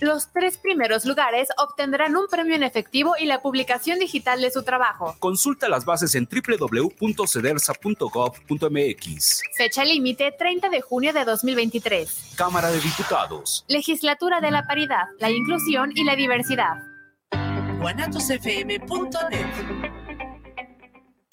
Los tres primeros lugares obtendrán un premio en efectivo y la publicación digital de su trabajo. Consulta las bases en www.cedersa.gov.mx. Fecha límite 30 de junio de 2023. Cámara de Diputados. Legislatura de la Paridad, la Inclusión y la Diversidad.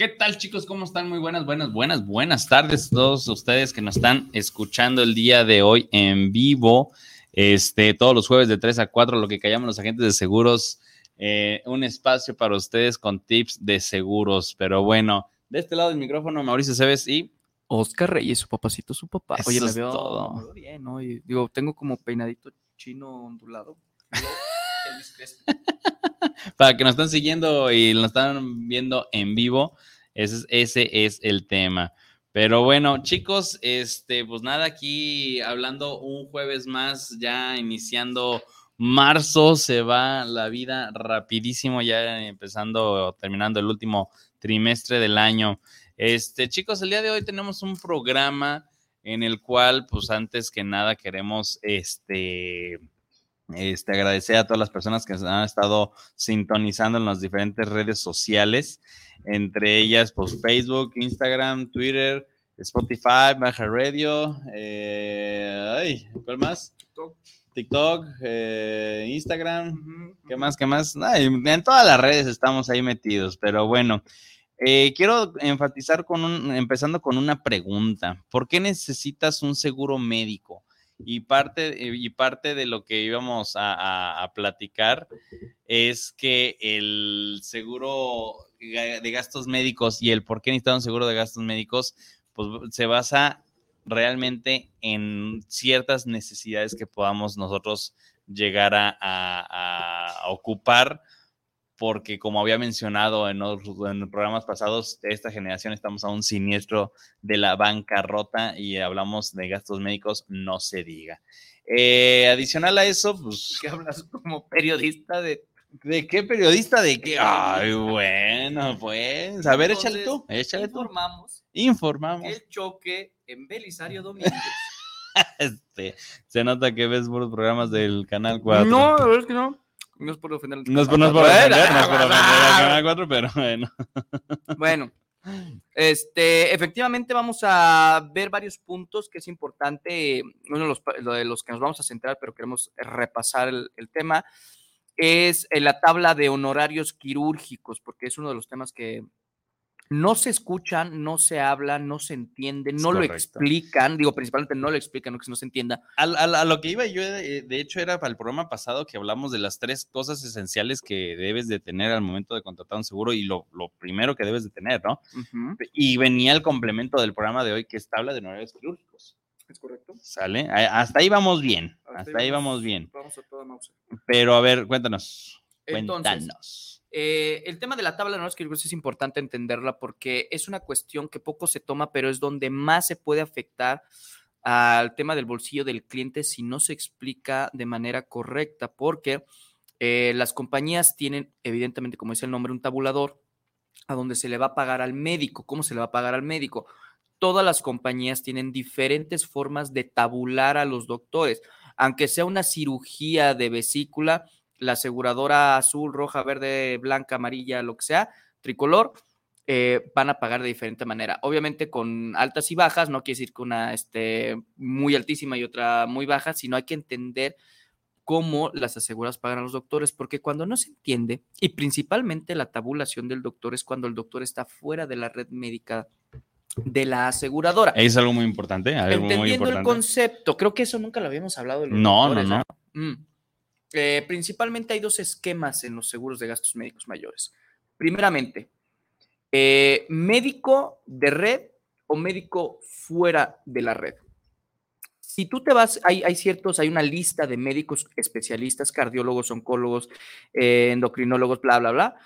¿Qué tal chicos? ¿Cómo están? Muy buenas, buenas, buenas, buenas tardes a todos ustedes que nos están escuchando el día de hoy en vivo. Este, todos los jueves de 3 a 4, lo que callamos los agentes de seguros, eh, un espacio para ustedes con tips de seguros. Pero bueno, de este lado del micrófono, Mauricio Cebes y Oscar Reyes, su papacito, su papá. Eso Oye, me veo, todo. me veo bien, ¿no? Digo, tengo como peinadito chino ondulado. Para que nos están siguiendo y nos están viendo en vivo, ese es, ese es el tema. Pero bueno, chicos, este, pues nada, aquí hablando un jueves más, ya iniciando marzo, se va la vida rapidísimo, ya empezando, terminando el último trimestre del año. Este, chicos, el día de hoy tenemos un programa en el cual, pues antes que nada, queremos este, este, agradecer a todas las personas que han estado sintonizando en las diferentes redes sociales, entre ellas, pues Facebook, Instagram, Twitter, Spotify, Baja Radio, eh, ay, ¿cuál más? TikTok, eh, Instagram, ¿qué más? ¿Qué más? Ay, en todas las redes estamos ahí metidos, pero bueno. Eh, quiero enfatizar con un, empezando con una pregunta. ¿Por qué necesitas un seguro médico? Y parte, eh, y parte de lo que íbamos a, platicar es que el seguro de gastos médicos y el por qué necesitas un seguro de gastos médicos, pues se basa realmente en ciertas necesidades que podamos nosotros llegar a ocupar porque como había mencionado en, otros- en programas pasados, esta generación estamos a un siniestro de la bancarrota y hablamos de gastos médicos, no se diga. Eh, adicional a eso, pues... ¿Qué hablas como periodista de ¿De qué periodista? ¿De qué? Ay, bueno, pues. A ver, échale tú, échale tú. Informamos Informamos. el choque en Belisario Domínguez. Este, se nota que ves puros programas del Canal 4. No, la verdad es que no. No es por ofender No es por, no es por ofender, no es por ofender al Canal 4, pero bueno. Bueno, este, efectivamente vamos a ver varios puntos que es importante, uno de los, de los que nos vamos a centrar, pero queremos repasar el, el tema, es eh, la tabla de honorarios quirúrgicos, porque es uno de los temas que no se escuchan, no se hablan, no se entienden, no lo explican, digo, principalmente no lo explican, no que no se entienda. A, a- a lo que iba yo, eh, de hecho, era para el programa pasado que hablamos de las tres cosas esenciales que debes de tener al momento de contratar un seguro y lo, lo primero que debes de tener, ¿no? Y venía el complemento del programa de hoy que es tabla de honorarios quirúrgicos. ¿Es correcto? ¿Sale? Hasta ahí vamos bien. Hasta Hasta ahí vamos- bien. Vamos a toda Mauser. Pero a ver, cuéntanos. Entonces, Cuéntanos. Eh, el tema de la tabla de honores quirúrgicos es importante entenderla porque es una cuestión que poco se toma, pero es donde más se puede afectar al tema del bolsillo del cliente si no se explica de manera correcta, porque eh, las compañías tienen, evidentemente, como dice el nombre, un tabulador a donde se le va a pagar al médico. ¿Cómo se le va a pagar al médico? Todas las compañías tienen diferentes formas de tabular a los doctores. Aunque sea una cirugía de vesícula, la aseguradora azul, roja, verde, blanca, amarilla, lo que sea, tricolor, eh, van a pagar de diferente manera. Obviamente con altas y bajas, no quiere decir que una esté muy altísima y otra muy baja, sino hay que entender cómo las aseguradoras pagan a los doctores, porque cuando no se entiende, y principalmente la tabulación del doctor es cuando el doctor está fuera de la red médica de la aseguradora. Es algo muy importante. Algo muy Entendiendo el importante. concepto, creo que eso nunca lo habíamos hablado. de los No, no, doctores, no. Mm. Eh, principalmente hay dos esquemas en los seguros de gastos médicos mayores. Primeramente, eh, médico de red o médico fuera de la red. Si tú te vas, hay, hay ciertos, hay una lista de médicos especialistas, cardiólogos, oncólogos, eh, endocrinólogos, bla, bla, bla,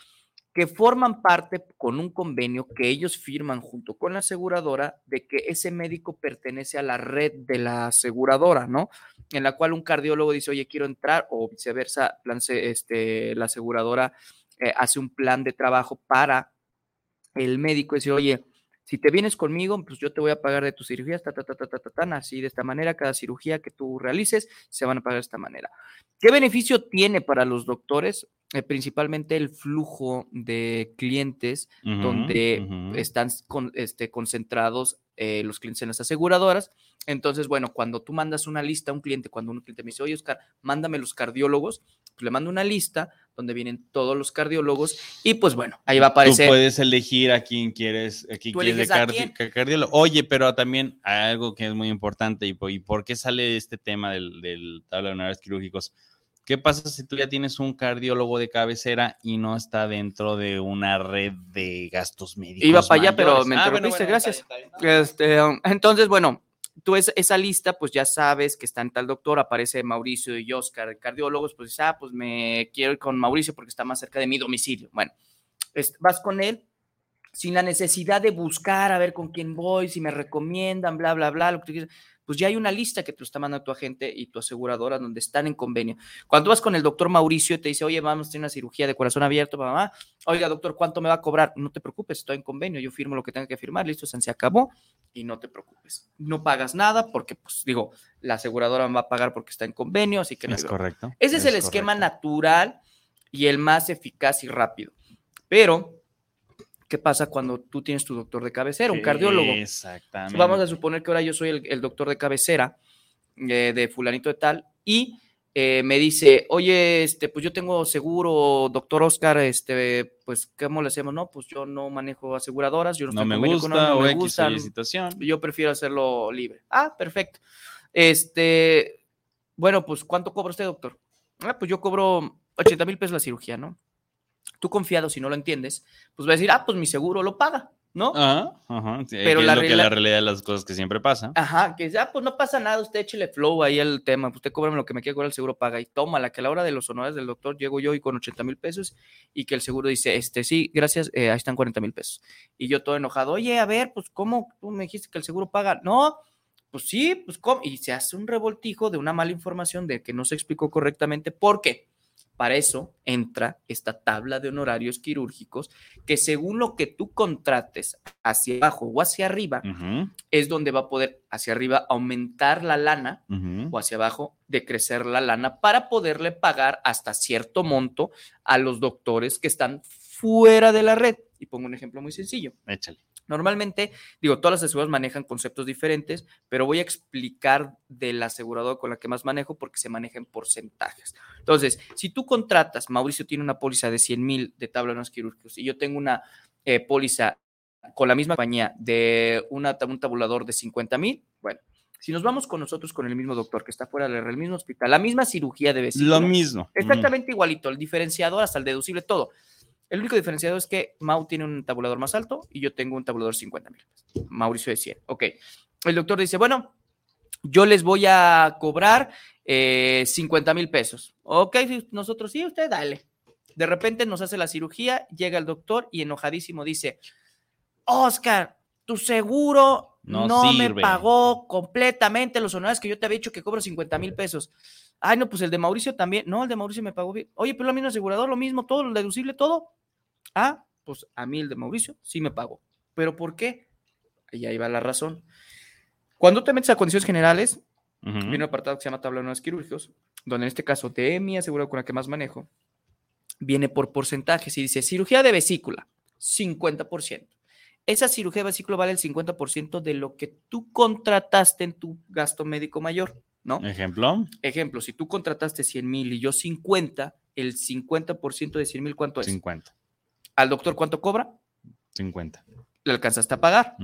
que forman parte con un convenio que ellos firman junto con la aseguradora de que ese médico pertenece a la red de la aseguradora, ¿no? En la cual un cardiólogo dice, oye, quiero entrar, o viceversa, plan, este, la aseguradora eh, hace un plan de trabajo para el médico, dice, oye, si te vienes conmigo, pues yo te voy a pagar de tus cirugías, ta, ta, ta, ta, ta, ta, tan, así de esta manera, cada cirugía que tú realices se van a pagar de esta manera. ¿Qué beneficio tiene para los doctores? Eh, principalmente el flujo de clientes donde están con- este, concentrados eh, los clientes en las aseguradoras. Entonces, bueno, cuando tú mandas una lista a un cliente, cuando un cliente me dice, oye, Oscar, mándame los cardiólogos, pues le mando una lista donde vienen todos los cardiólogos y pues bueno, ahí va a aparecer. Tú puedes elegir a quién quieres, a quién quieres de cardi- quién. cardiólogo. Oye, pero también hay algo que es muy importante y, po- y por qué sale este tema del, del tabla de honorarios quirúrgicos. ¿Qué pasa si tú ya tienes un cardiólogo de cabecera y no está dentro de una red de gastos médicos? Iba para allá, pero me Ah, bueno, interrumpiste, bueno, gracias. está bien, está bien. Este, entonces, bueno, tú es, esa lista, pues ya sabes que está en tal doctor, aparece Mauricio y Oscar, cardiólogos, pues ah, pues me quiero ir con Mauricio porque está más cerca de mi domicilio. Bueno, es- vas con él sin la necesidad de buscar a ver con quién voy, si me recomiendan, bla, bla, bla, lo que tú quieras. Pues ya hay una lista que te lo está mandando tu agente y tu aseguradora donde están en convenio. Cuando tú vas con el doctor Mauricio y te dice, oye, vamos a tener una cirugía de corazón abierto, mamá, oiga, doctor, ¿cuánto me va a cobrar? No te preocupes, estoy en convenio, yo firmo lo que tenga que firmar, listo, se acabó y no te preocupes. No pagas nada porque, pues digo, la aseguradora me va a pagar porque está en convenio, así que no Es correcto. Ese es, el esquema natural y el más eficaz y rápido. Pero, ¿qué pasa cuando tú tienes tu doctor de cabecera, un cardiólogo? Exactamente. Vamos a suponer que ahora yo soy el, el doctor de cabecera eh, de fulanito de tal y eh, me dice, oye, este, pues yo tengo seguro, doctor Oscar, este, pues, ¿cómo le hacemos? No, pues yo no manejo aseguradoras, yo no, No me gusta uno, no o me X gusta, situación. yo prefiero hacerlo libre. Ah, perfecto. Este, bueno, pues, ¿cuánto cobra usted, doctor? Ah, pues yo cobro 80 mil pesos la cirugía, ¿no? Tú confiado, si no lo entiendes, pues va a decir, ah, pues mi seguro lo paga, ¿no? Ajá, ajá. sí, Pero la es lo que la realidad de las cosas que siempre pasa. Ajá, que dice, ah, pues no pasa nada, usted échele flow ahí el tema, usted cóbrame lo que me quiera cobrar, el seguro paga y toma, la que a la hora de los honores del doctor llego yo y con 80 mil pesos y que el seguro dice, este, sí, gracias, eh, ahí están 40 mil pesos. Y yo todo enojado, oye, a ver, pues cómo tú me dijiste que el seguro paga, no, pues sí, pues cómo, y se hace un revoltijo de una mala información de que no se explicó correctamente, ¿por qué? Para eso entra esta tabla de honorarios quirúrgicos que según lo que tú contrates hacia abajo o hacia arriba, es donde va a poder hacia arriba aumentar la lana o hacia abajo decrecer la lana para poderle pagar hasta cierto monto a los doctores que están fuera de la red. Y pongo un ejemplo muy sencillo. Échale. Normalmente, digo, todas las aseguradoras manejan conceptos diferentes, pero voy a explicar de la aseguradora con la que más manejo porque se maneja en porcentajes. Entonces, si tú contratas, Mauricio tiene una póliza de 100 mil de tablones quirúrgicos y yo tengo una eh, póliza con la misma compañía de una, un tabulador de 50 mil, bueno, si nos vamos con nosotros con el mismo doctor que está fuera del mismo hospital, la misma cirugía de vesícula, Lo mismo. Exactamente igualito, el diferenciador hasta el deducible, todo. El único diferenciador es que Mau tiene un tabulador más alto y yo tengo un tabulador 50 mil. Mauricio de 100. Ok. El doctor dice, bueno, yo les voy a cobrar eh, 50 mil pesos. Ok, nosotros sí, usted dale. De repente nos hace la cirugía, llega el doctor y enojadísimo dice, Oscar, tu seguro No no, me sirve." pagó completamente los honorarios que yo te había dicho que cobro 50 mil pesos. Ay, no, pues el de Mauricio también. No, el de Mauricio me pagó bien. Oye, pero lo mismo asegurador, lo mismo, todo, lo deducible, todo. Ah, pues a mí el de Mauricio sí me pagó. ¿Pero por qué? Y ahí va la razón. Cuando te metes a condiciones generales, viene un apartado que se llama tabla de honorarios quirúrgicos, donde en este caso de mi asegurado con la que más manejo, viene por porcentajes y dice cirugía de vesícula, 50%. Esa cirugía de vesícula vale el 50% de lo que tú contrataste en tu gasto médico mayor, ¿no? Ejemplo, Ejemplo, si tú contrataste 100 mil y yo 50, el 50% de 100 mil, ¿cuánto es? 50. ¿Al doctor cuánto cobra? 50. Le alcanzaste a pagar.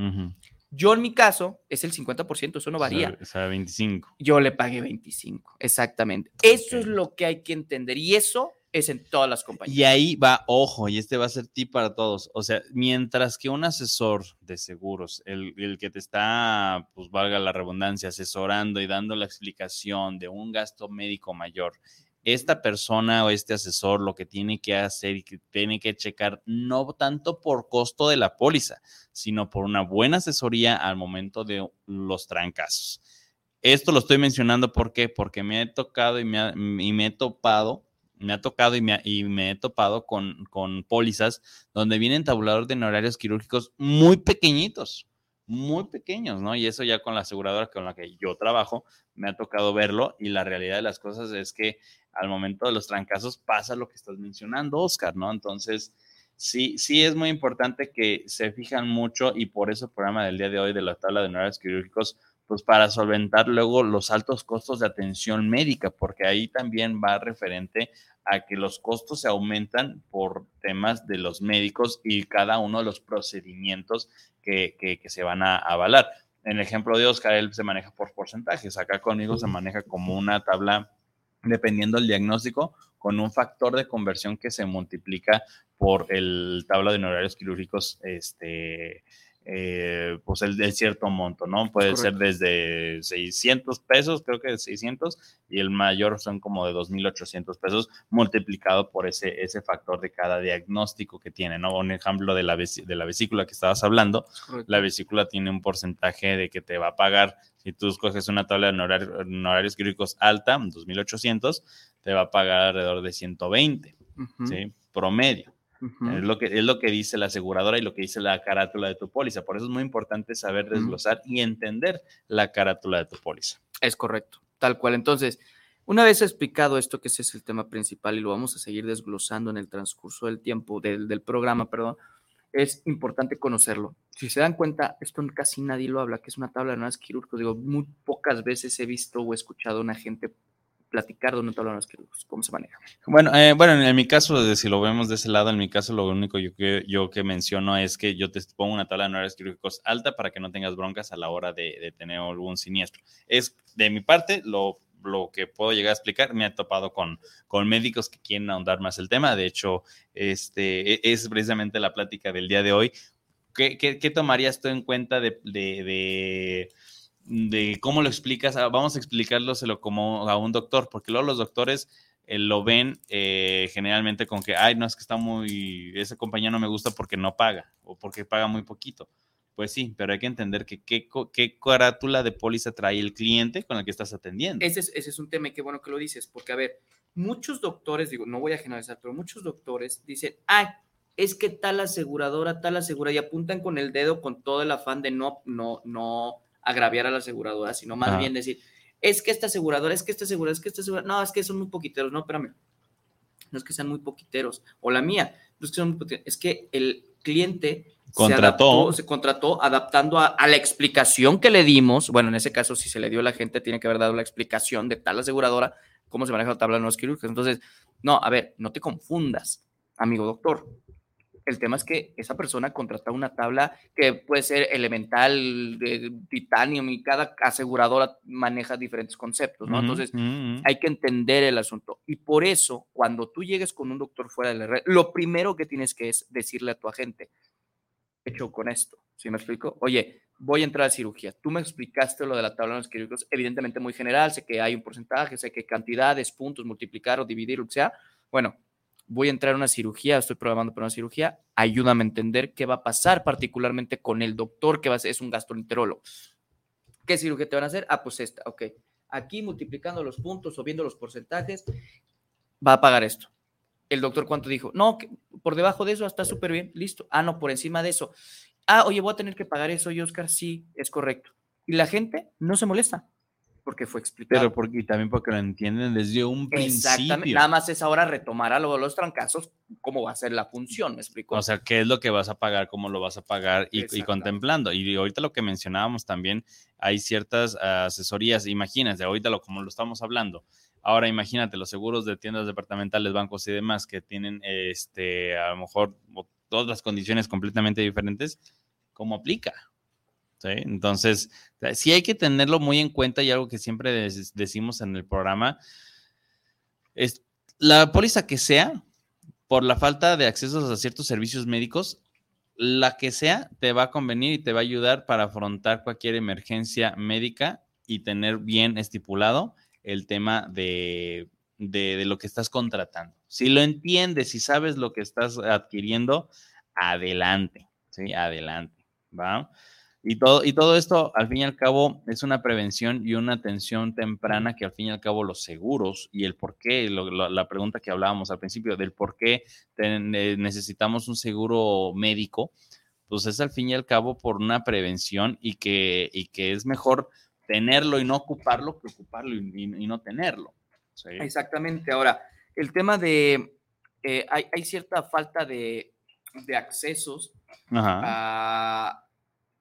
Yo en mi caso es el 50%, eso no varía. O sea, 25. Yo le pagué 25, exactamente. Eso es lo que hay que entender y eso es en todas las compañías. Y ahí va, ojo, y este va a ser tip para todos. O sea, mientras que un asesor de seguros, el, el que te está, pues valga la redundancia, asesorando y dando la explicación de un gasto médico mayor, esta persona o este asesor lo que tiene que hacer y que tiene que checar no tanto por costo de la póliza, sino por una buena asesoría al momento de los trancazos. Esto lo estoy mencionando ¿por porque me he tocado y me, he topado, me ha tocado y me, he topado con, con pólizas donde vienen tabuladores de honorarios quirúrgicos muy pequeñitos, muy pequeños, ¿no? Y eso ya con la aseguradora con la que yo trabajo, me ha tocado verlo y la realidad de las cosas es que al momento de los trancazos pasa lo que estás mencionando, Oscar, ¿no? Entonces, sí, sí es muy importante que se fijan mucho y por eso el programa del día de hoy de la tabla de honorarios quirúrgicos, pues para solventar luego los altos costos de atención médica, porque ahí también va referente a que los costos se aumentan por temas de los médicos y cada uno de los procedimientos que, se van a avalar. En el ejemplo de Oscar, él se maneja por porcentajes. Acá conmigo se maneja como una tabla, dependiendo del diagnóstico, con un factor de conversión que se multiplica por el tabla de honorarios quirúrgicos, este, eh, pues el de cierto monto, ¿no? Puede ser desde 600 pesos, creo que 600, y el mayor son como de 2.800 pesos multiplicado por ese, ese factor de cada diagnóstico que tiene, ¿no? Un ejemplo de la, de la vesícula que estabas hablando, la vesícula tiene un porcentaje de que te va a pagar, si tú escoges una tabla de honorar- honorarios quirúrgicos alta, 2.800, te va a pagar alrededor de 120, Ujú, ¿sí? Promedio. Es lo, que, es lo que dice la aseguradora y lo que dice la carátula de tu póliza. Por eso es muy importante saber desglosar y entender la carátula de tu póliza. Es correcto, tal cual. Entonces, una vez explicado esto, que ese es el tema principal y lo vamos a seguir desglosando en el transcurso del tiempo, del, del programa, perdón, es importante conocerlo. Si se dan cuenta, esto casi nadie lo habla, que es una tabla de honorarios quirúrgicos. Digo, muy pocas veces he visto o escuchado a una gente platicar de honorarios quirúrgicos, cómo se maneja. Bueno, eh, bueno, en, mi caso, si lo vemos de ese lado, en mi caso lo único yo que, yo que menciono es que yo te pongo una tabla de honorarios quirúrgicos alta para que no tengas broncas a la hora de, tener algún siniestro. Es de mi parte lo, lo que puedo llegar a explicar. Me ha topado con, con médicos que quieren ahondar más el tema. De hecho, este e- es precisamente la plática del día de hoy. ¿Qué, qué- qué tomarías tú en cuenta de, de- de- de cómo lo explicas? Ah, Vamos a explicárselo como a un doctor, porque luego los doctores eh, lo ven eh, generalmente con que, ay, no, es que está muy, esa compañía no me gusta porque no paga o porque paga muy poquito. Pues sí, pero hay que entender que qué, qué carátula de póliza trae el cliente con el que estás atendiendo. Ese es, ese es un tema y qué bueno que lo dices, porque a ver, muchos doctores, digo, no voy a generalizar, pero muchos doctores dicen, ah, es que tal aseguradora, tal aseguradora, y apuntan con el dedo con todo el afán de no, no, no agraviar a la aseguradora, sino más Ajá. bien decir, es que esta aseguradora, es que esta aseguradora, es que esta aseguradora, no, es que son muy poquiteros, no, espérame, no es que sean muy poquiteros, o la mía, no es que son muy poquiteros, es que el cliente se adaptó, se contrató adaptando a, a la explicación que le dimos. Bueno, en ese caso, si se le dio a la gente, tiene que haber dado la explicación de tal aseguradora, cómo se maneja la tabla de los quirúrgicos. Entonces, no, a ver, no te confundas, amigo doctor. El tema es que esa persona contrata una tabla que puede ser elemental, de titanium, y cada aseguradora maneja diferentes conceptos, ¿no? Entonces, hay que entender el asunto. Y por eso, cuando tú llegues con un doctor fuera de la red, lo primero que tienes que es decirle a tu agente, hecho con esto, ¿sí me explico? Oye, voy a entrar a cirugía. Tú me explicaste lo de la tabla de los quirúrgicos, evidentemente muy general, sé que hay un porcentaje, sé que cantidades, puntos, multiplicar o dividir, que sea. Bueno, voy a entrar a una cirugía, estoy programando para una cirugía, ayúdame a entender qué va a pasar particularmente con el doctor que es un gastroenterólogo. ¿Qué cirugía te van a hacer? Ah, pues esta, ok. Aquí multiplicando los puntos o viendo los porcentajes, va a pagar esto. El doctor, ¿cuánto dijo? No, por debajo de eso está súper bien, listo. Ah, no, por encima de eso. Ah, oye, voy a tener que pagar eso, y Oscar, sí, es correcto. Y la gente no se molesta porque fue explicado. Pero porque, y también porque lo entienden desde un Exactamente. principio. Nada más es ahora retomar a lo los trancazos, cómo va a ser la función, ¿me explico? O sea, qué es lo que vas a pagar, cómo lo vas a pagar y, y contemplando. Y ahorita lo que mencionábamos también, hay ciertas ah, asesorías, imagínate, ahorita lo, como lo estamos hablando. Ahora imagínate los seguros de tiendas departamentales, bancos y demás que tienen este a lo mejor todas las condiciones completamente diferentes, ¿cómo aplica? Entonces, eh, sí hay que tenerlo muy en cuenta y algo que siempre decimos en el programa es la póliza que sea, por la falta de accesos a ciertos servicios médicos, la que sea te va a convenir y te va a ayudar para afrontar cualquier emergencia médica y tener bien estipulado el tema de, de, de lo que estás contratando. Si lo entiendes, si sabes lo que estás adquiriendo, adelante, ¿sí? Adelante, ¿va? Y todo, y todo esto, al fin y al cabo, es una prevención y una atención temprana que al fin y al cabo los seguros y el por qué, lo- lo- la pregunta que hablábamos al principio del por qué ten- eh, necesitamos un seguro médico, pues es al fin y al cabo por una prevención y que, y que es mejor tenerlo y no ocuparlo que ocuparlo y, y- y no tenerlo. ¿sí? Exactamente. Ahora, el tema de, eh, hay, hay cierta falta de, de accesos Ajá. a-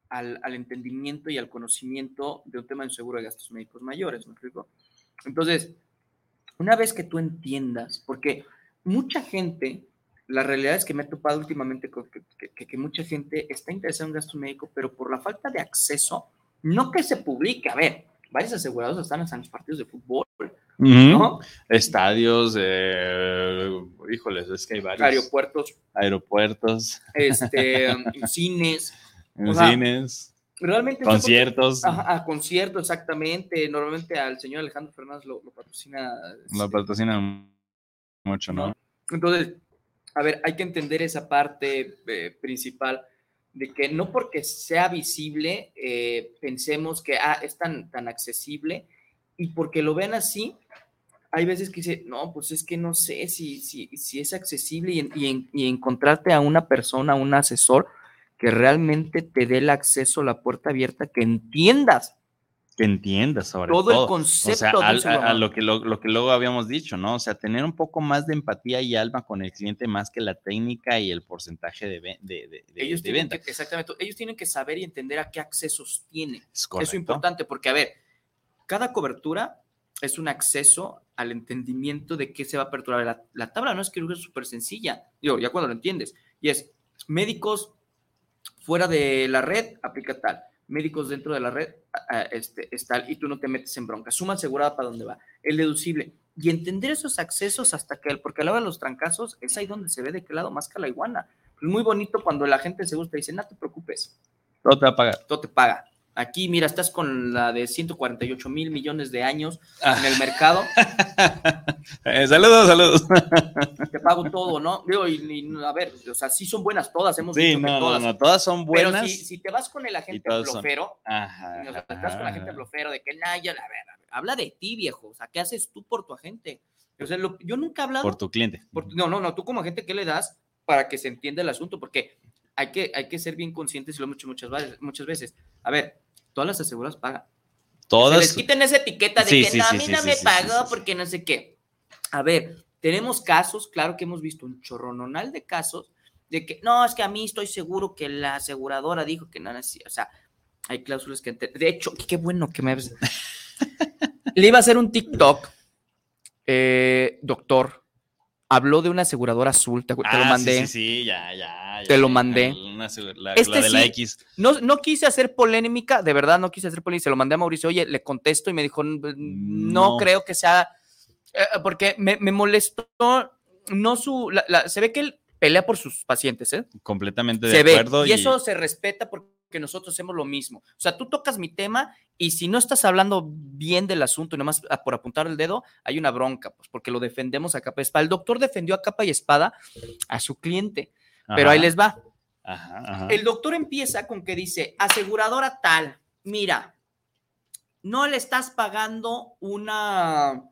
al, al entendimiento y al conocimiento de un tema de seguro de gastos médicos mayores, ¿me explico? Entonces, una vez que tú entiendas, porque mucha gente, la realidad es que me he topado últimamente con que, que- que- que mucha gente está interesada en gasto médico, pero por la falta de acceso, no que se publique, a ver, varios asegurados están hasta en los partidos de fútbol. ¿no? Estadios, eh, híjoles, es que hay varios. Aeropuertos, Aeropuertos, este, cines, en O sea, cines, realmente... conciertos. Ajá, a concierto, exactamente. Normalmente al señor Alejandro Fernández lo, lo patrocina. Lo este, patrocinan mucho, ¿no? Entonces, a ver, hay que entender esa parte eh, principal de que no porque sea visible eh, pensemos que ah, es tan, tan accesible y porque lo ven así, hay veces que dice, no, pues es que no sé si, si, si es accesible y, en- y en- y encontrarte a una persona, un asesor que realmente te dé el acceso, la puerta abierta, que entiendas Que entiendas sobre todo, todo. el concepto O sea, de a, a lo, que lo, lo que luego habíamos dicho, ¿no? O sea, tener un poco más de empatía y alma con el cliente más que la técnica y el porcentaje de, de, de- de- ellos de tienen venta. que, exactamente, ellos tienen que saber y entender a qué accesos tienen. Es Eso correcto. es importante porque, a ver, cada cobertura es un acceso al entendimiento de qué se va a aperturar. La, la tabla no es que es súper sencilla, digo, ya cuando lo entiendes, y es médicos fuera de la red, aplica tal, médicos dentro de la red, este, es tal, y tú no te metes en bronca. Suma asegurada para dónde va, el deducible. Y entender esos accesos hasta que, porque a la hora de los trancazos, es ahí donde se ve de qué lado más que la iguana. Es muy bonito cuando la gente se gusta y dice, no te preocupes, Todo te va a pagar. todo te paga. Aquí, mira, estás con la de 148 mil millones de años Ah. en el mercado, Eh, saludos, saludos. te pago todo, ¿no? Digo, y, y, a ver, o sea, sí son buenas todas, hemos Sí, dicho que no, no, todas. no, todas son Pero buenas. si, si te vas con el agente blofero, Ajá. o sea, te vas con la gente blofero de que, nah, ya, a ver, a ver, habla de ti, viejo, o sea, ¿qué haces tú por tu agente? O sea, lo- yo nunca he hablado Por tu cliente. por- no, no, no, tú como agente, ¿qué le das para que se entienda el asunto? Porque hay que, hay que ser bien conscientes y lo hemos hecho muchas veces, muchas veces. A ver, todas las aseguradas pagan. Se Todas. les quiten esa etiqueta de Sí, que sí, no, a mí sí, no me pagó porque no sé qué. A ver, tenemos casos, claro que hemos visto un chorrononal de casos de que no, es que a mí estoy seguro que la aseguradora dijo que no era así. O sea, hay cláusulas que. De hecho, qué bueno que me. Le iba a hacer un TikTok, eh, doctor. Habló de una aseguradora azul, te, te lo Ah, sí, mandé. Sí, sí, ya, ya. Te ya, lo mandé. una la, Este la de la sí. X. No, no quise hacer polémica, de verdad no quise hacer polémica. Se lo mandé a Mauricio, oye, le contesto y me dijo, "N- no, No. creo que sea, eh, porque me, me molestó, no su, la- la- se ve que él pelea por sus pacientes, ¿eh? Completamente de se ve, acuerdo. y eso se respeta porque nosotros hacemos lo mismo. O sea, tú tocas mi tema y si no estás hablando bien del asunto y nomás por apuntar el dedo, hay una bronca, pues porque lo defendemos a capa y espada. El doctor defendió a capa y espada a su cliente, pero ahí les va. Ajá, ajá. El doctor empieza con que dice, aseguradora tal, mira, no le estás pagando una,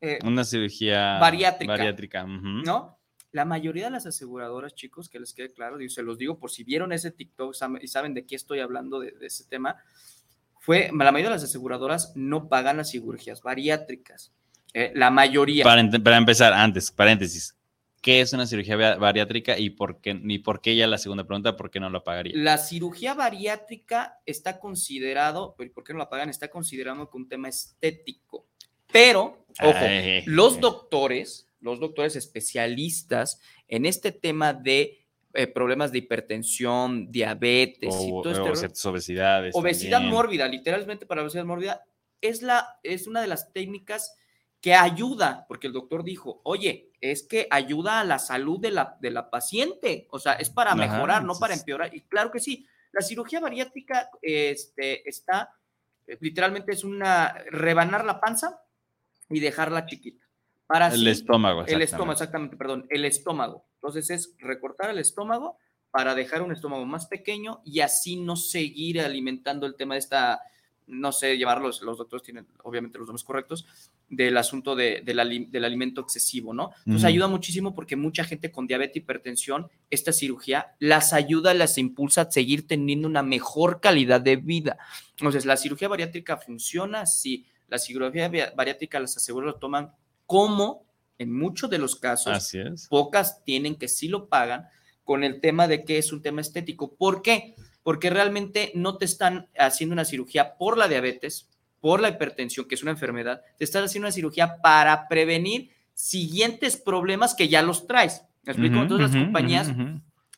eh, Una cirugía Bariátrica. ¿no? La mayoría de las aseguradoras, chicos, que les quede claro, y se los digo por si vieron ese TikTok y saben de qué estoy hablando de, de ese tema, fue, la mayoría de las aseguradoras no pagan las cirugías bariátricas. Eh, la mayoría. Para, para empezar, antes, paréntesis. ¿Qué es una cirugía ba- bariátrica y por qué, y por qué ya la segunda pregunta, por qué no la pagaría? La cirugía bariátrica está considerado, ¿por qué no la pagan? Está considerado como un tema estético. Pero, ojo, Ay, los eh. doctores, los doctores especialistas en este tema de eh, problemas de hipertensión, diabetes y todo este o ciertas obesidades. obesidad también. mórbida, literalmente para obesidad mórbida, es, la, es una de las técnicas que ayuda, porque el doctor dijo, oye, es que ayuda a la salud de la, de la paciente, o sea, es para Ajá, mejorar, no para empeorar. Y claro que sí, la cirugía bariátrica este, está, eh, literalmente es una, rebanar la panza y dejarla chiquita. Para El así- estómago. el estómago, exactamente. perdón, el estómago. Entonces es recortar el estómago para dejar un estómago más pequeño y así no seguir alimentando el tema de esta, no sé, llevarlos, los doctores tienen obviamente los nombres correctos, del asunto de- del ali- del alimento excesivo, ¿no? Entonces ayuda muchísimo porque mucha gente con diabetes, hipertensión, esta cirugía las ayuda, las impulsa a seguir teniendo una mejor calidad de vida. Entonces, la cirugía bariátrica funciona, sí. La cirugía bariátrica las aseguras lo toman como en muchos de los casos Así es. pocas tienen que sí lo pagan con el tema de que es un tema estético. ¿Por qué? Porque realmente no te están haciendo una cirugía por la diabetes, por la hipertensión, que es una enfermedad, te están haciendo una cirugía para prevenir siguientes problemas que ya los traes. ¿Me explico? Entonces ujú, las compañías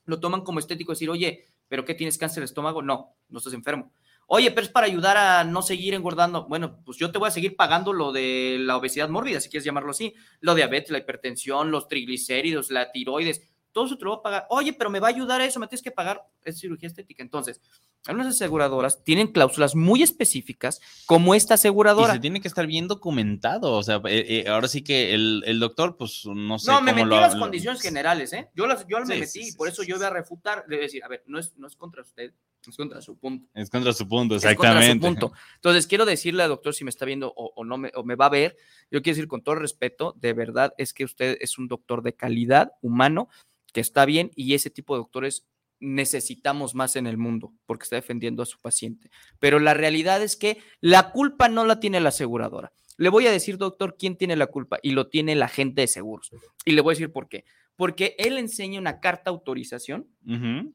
lo toman como estético, decir, oye, ¿pero qué tienes cáncer de estómago? No, no estás enfermo. Oye, pero es para ayudar a no seguir engordando. Bueno, pues yo te voy a seguir pagando lo de la obesidad mórbida, si quieres llamarlo así. La diabetes, la hipertensión, los triglicéridos, la tiroides, todo eso te lo voy a pagar. Oye, pero me va a ayudar a eso, me tienes que pagar. Es cirugía estética. Entonces, algunas aseguradoras tienen cláusulas muy específicas, como esta Y aseguradora. se tiene que estar bien documentado. O sea, eh, eh, ahora sí que el, el doctor, pues no sé. No, me cómo metí lo- las lo- condiciones generales, ¿eh? Yo, las, yo me Sí, metí, sí, sí, por eso yo voy a refutar, voy a decir, a ver, no es, no es contra usted, es contra su punto. Es contra su punto, Es contra su exactamente. punto. Entonces, quiero decirle al doctor si me está viendo o, o no me, o me va a ver, yo quiero decir con todo respeto, de verdad es que usted es un doctor de calidad, humano, que está bien y ese tipo de doctores necesitamos más en el mundo porque está defendiendo a su paciente. Pero la realidad es que la culpa no la tiene la aseguradora. Le voy a decir, doctor, quién tiene la culpa y lo tiene la gente de seguros. Y le voy a decir por qué. Porque él enseña una carta autorización Ujú.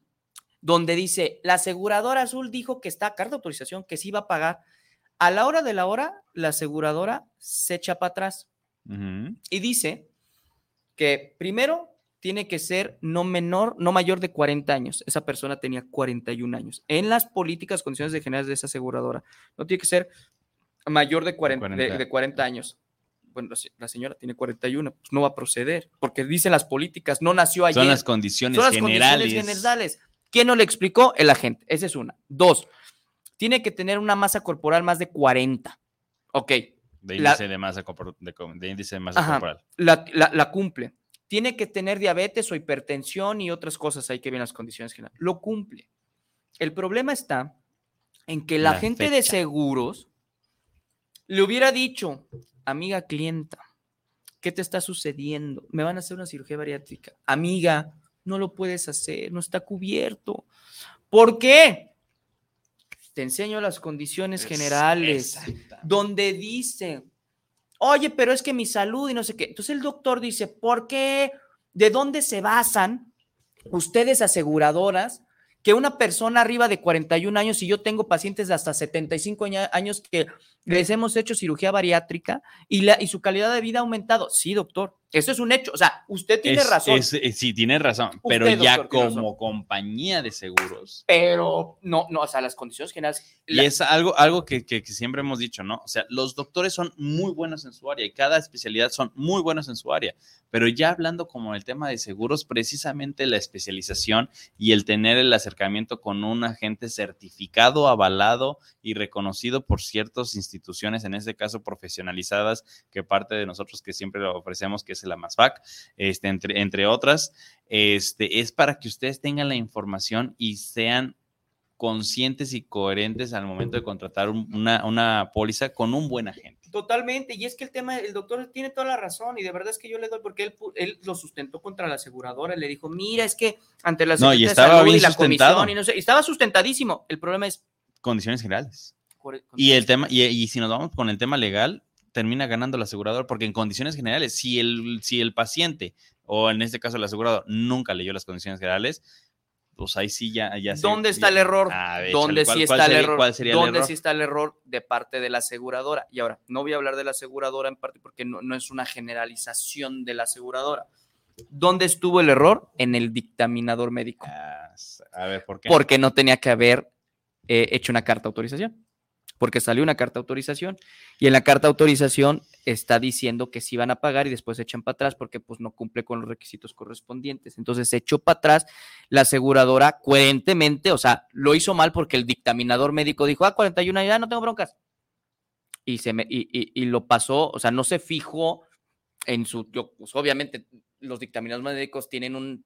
Donde dice, la aseguradora azul dijo que está carta de autorización, que sí va a pagar. A la hora de la hora, la aseguradora se echa para atrás y dice que primero tiene que ser no menor, no mayor de 40 años. Esa persona tenía 41 años. En las políticas, condiciones de generales de esa aseguradora, no tiene que ser mayor de 40, de- 40. de 40 años. Bueno, la señora tiene 41, pues no va a proceder, porque dicen las políticas, no nació ayer. Son las condiciones Son las generales. condiciones generales. ¿Quién no le explicó? El agente. Esa es una. Dos, tiene que tener una masa corporal más de 40. Ok, De La- índice de masa, de, de índice de masa Ajá. corporal. la, la- la cumple. Tiene que tener diabetes o hipertensión y otras cosas ahí que ven las condiciones generales. Lo cumple. El problema está en que la, gente de seguros le hubiera dicho, amiga clienta, ¿qué te está sucediendo? Me van a hacer una cirugía bariátrica. Amiga, no lo puedes hacer, no está cubierto. ¿Por qué? Te enseño las condiciones generales donde dice, oye, pero es que mi salud y no sé qué. Entonces el doctor dice, ¿por qué? ¿De dónde se basan ustedes aseguradoras que una persona arriba de 41 años y yo tengo pacientes de hasta 75 aña- años que les hemos hecho cirugía bariátrica y, la, y su calidad de vida ha aumentado? Sí, doctor, eso es un hecho. O sea, usted tiene Es- razón. es- eh, sí, tiene razón. pero ya doctor, como compañía de seguros. pero no, no, o sea, las condiciones generales. Y es algo, algo que, que- que siempre hemos dicho, ¿no? O sea, los doctores son muy buenos en su área y cada especialidad son muy buenos en su área. Pero ya hablando como el tema de seguros, precisamente la especialización y el tener el acercamiento con un agente certificado, avalado y reconocido por ciertas instituciones, en este caso profesionalizadas, que parte de nosotros que siempre lo ofrecemos, que es la MASFAC, este, entre, entre otras, este, es para que ustedes tengan la información y sean conscientes y coherentes al momento de contratar un- una, una póliza con un buen agente. Totalmente, y es que el tema, el doctor tiene toda la razón, y de verdad es que yo le doy, porque él, él lo sustentó contra la aseguradora, le dijo, mira, es que ante la No, y estaba bien y la sustentado. comisión, y no sé, y estaba sustentadísimo. El problema es. Condiciones generales. Y el tema, y, y si nos vamos con el tema legal, termina ganando el asegurador, porque en condiciones generales, si el, si el paciente, o en este caso el asegurador, nunca leyó las condiciones generales, pues ahí sí ya. ya se- ¿Dónde está ya- el error? A ver, ¿Dónde échale, ¿cuál- sí está el sería- error? ¿Cuál sería el ¿Dónde error? sí está el error de parte de la aseguradora? Y ahora, no voy a hablar de la aseguradora en parte porque no, no es una generalización de la aseguradora. ¿Dónde estuvo el error? En el dictaminador médico. Ah, a ver, ¿por qué? porque no tenía que haber eh, hecho una carta de autorización. Porque salió una carta de autorización y en la carta de autorización está diciendo que sí van a pagar y después se echan para atrás porque pues no cumple con los requisitos correspondientes. Entonces se echó para atrás la aseguradora coherentemente, o sea, lo hizo mal porque el dictaminador médico dijo, ah, 41 años, ya no tengo broncas. Y, se me, y, y- y lo pasó, o sea, no se fijó en su, yo, pues, obviamente los dictaminadores médicos tienen un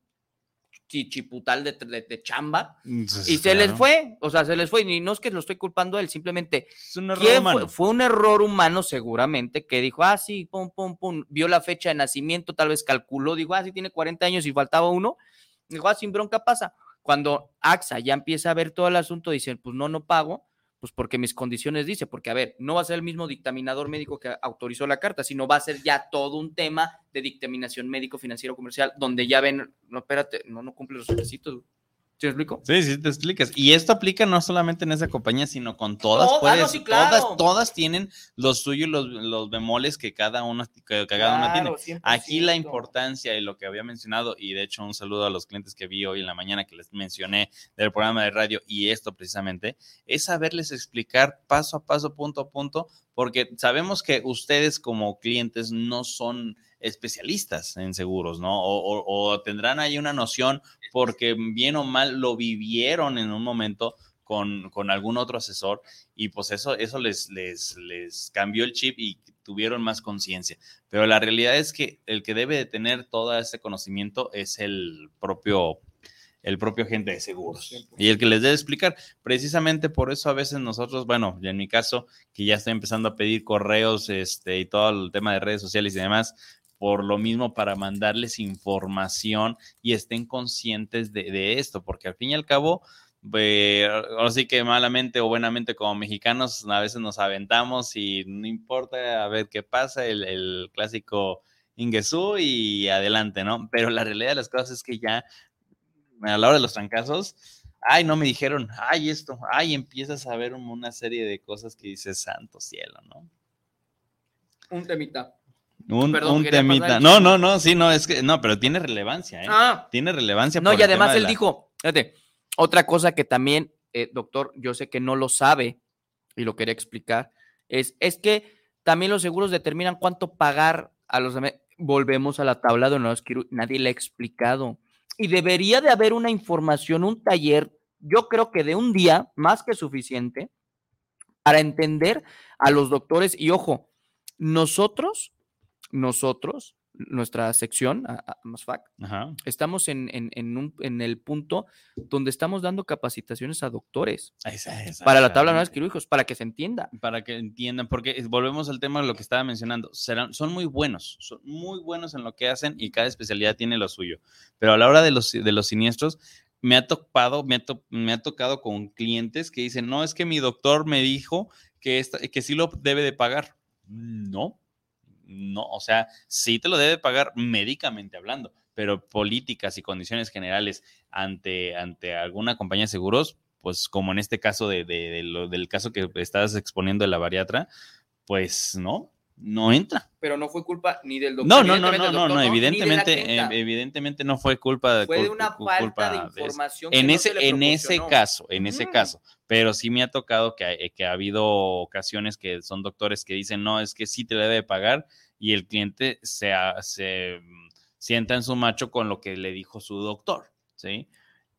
chichiputal de, de, de chamba y se les fue, o sea, se les fue, y no es que lo estoy culpando a él, simplemente Es un error ¿quién humano. fue? Fue un error humano seguramente que dijo, ah, sí, pum, pum, pum, vio la fecha de nacimiento, tal vez calculó, dijo, ah, sí, tiene 40 años y faltaba uno, dijo, ah, sin bronca pasa. Cuando AXA ya empieza a ver todo el asunto, dicen, pues no, no pago, pues porque mis condiciones dice, porque a ver, no va a ser el mismo dictaminador médico que autorizó la carta, sino va a ser ya todo un tema de dictaminación médico, financiero, comercial, donde ya ven, no, espérate, no, no cumple los requisitos. ¿Sí me explico? Sí, sí, te explicas. Y esto aplica no solamente en esa compañía, sino con todas. Ah, no, puedes- sí, claro. todas, todas tienen los suyos, los, los bemoles que cada una, que cada una tiene. Aquí la 100%. importancia y lo que había mencionado, y de hecho un saludo a los clientes que vi hoy en la mañana que les mencioné del programa de radio y esto precisamente, es saberles explicar paso a paso, punto a punto, porque sabemos que ustedes como clientes no son especialistas en seguros, ¿no? O, o- o tendrán ahí una noción porque bien o mal lo vivieron en un momento con, con algún otro asesor y pues eso, eso les, les, les cambió el chip y tuvieron más conciencia. Pero la realidad es que el que debe de tener todo ese conocimiento es el propio el propio agente de seguros y el que les debe explicar. Precisamente por eso a veces nosotros, bueno, en mi caso, que ya estoy empezando a pedir correos este, y todo el tema de redes sociales y demás, por lo mismo para mandarles información y estén conscientes de, esto, porque al fin y al cabo, eh, ahora sí que malamente o buenamente como mexicanos a veces nos aventamos y no importa a ver qué pasa, el, el clásico Ingesú y adelante, ¿no? Pero la realidad de las cosas es que ya a la hora de los trancazos, ay, no me dijeron, ay, esto, ay, empiezas a ver un- una serie de cosas que dices, santo cielo, ¿no? Un temita. Un, Perdón, temita. No, no, no, sí, no, es que, no, pero tiene relevancia, ¿eh? Ah, Tiene relevancia. no, y además de él la- dijo, fíjate, otra cosa que también, eh, doctor, yo sé que no lo sabe y lo quería explicar, es, es que también los seguros determinan cuánto pagar a los... Volvemos a la tabla de quiero- nadie le ha explicado. Y debería de haber una información, un taller, yo creo que de un día, más que suficiente, para entender a los doctores. Y ojo, nosotros, nosotros, nuestra sección, a- a- MASFAC, Ajá. estamos en, en- en un- en el punto donde estamos dando capacitaciones a doctores Esa- para la tabla de quirúrgicos, para que se entienda. Para que entiendan, porque es- volvemos al tema de lo que estaba mencionando. Serán, son muy buenos, son muy buenos en lo que hacen y cada especialidad tiene lo suyo. Pero a la hora de los, de los siniestros, me ha topado, me ha, to- me ha tocado con clientes que dicen, no, es que mi doctor me dijo que, esta- que sí lo debe de pagar. No, no, o sea, sí te lo debe pagar médicamente hablando, pero políticas y condiciones generales ante, ante alguna compañía de seguros, pues como en este caso de, de- de lo- del caso que estás exponiendo de la bariatra, pues no, no entra. Pero no fue culpa ni del No, no, no, no, no, no, evidentemente, eh, evidentemente no fue culpa de fue de una cu- falta culpa de información. En que no ese, se le en ese caso, en ese caso, pero sí me ha tocado que, hay- que ha habido ocasiones que son doctores que dicen, no, es que sí te debe pagar y el cliente se, se mm, sienta en su macho con lo que le dijo su doctor, ¿sí?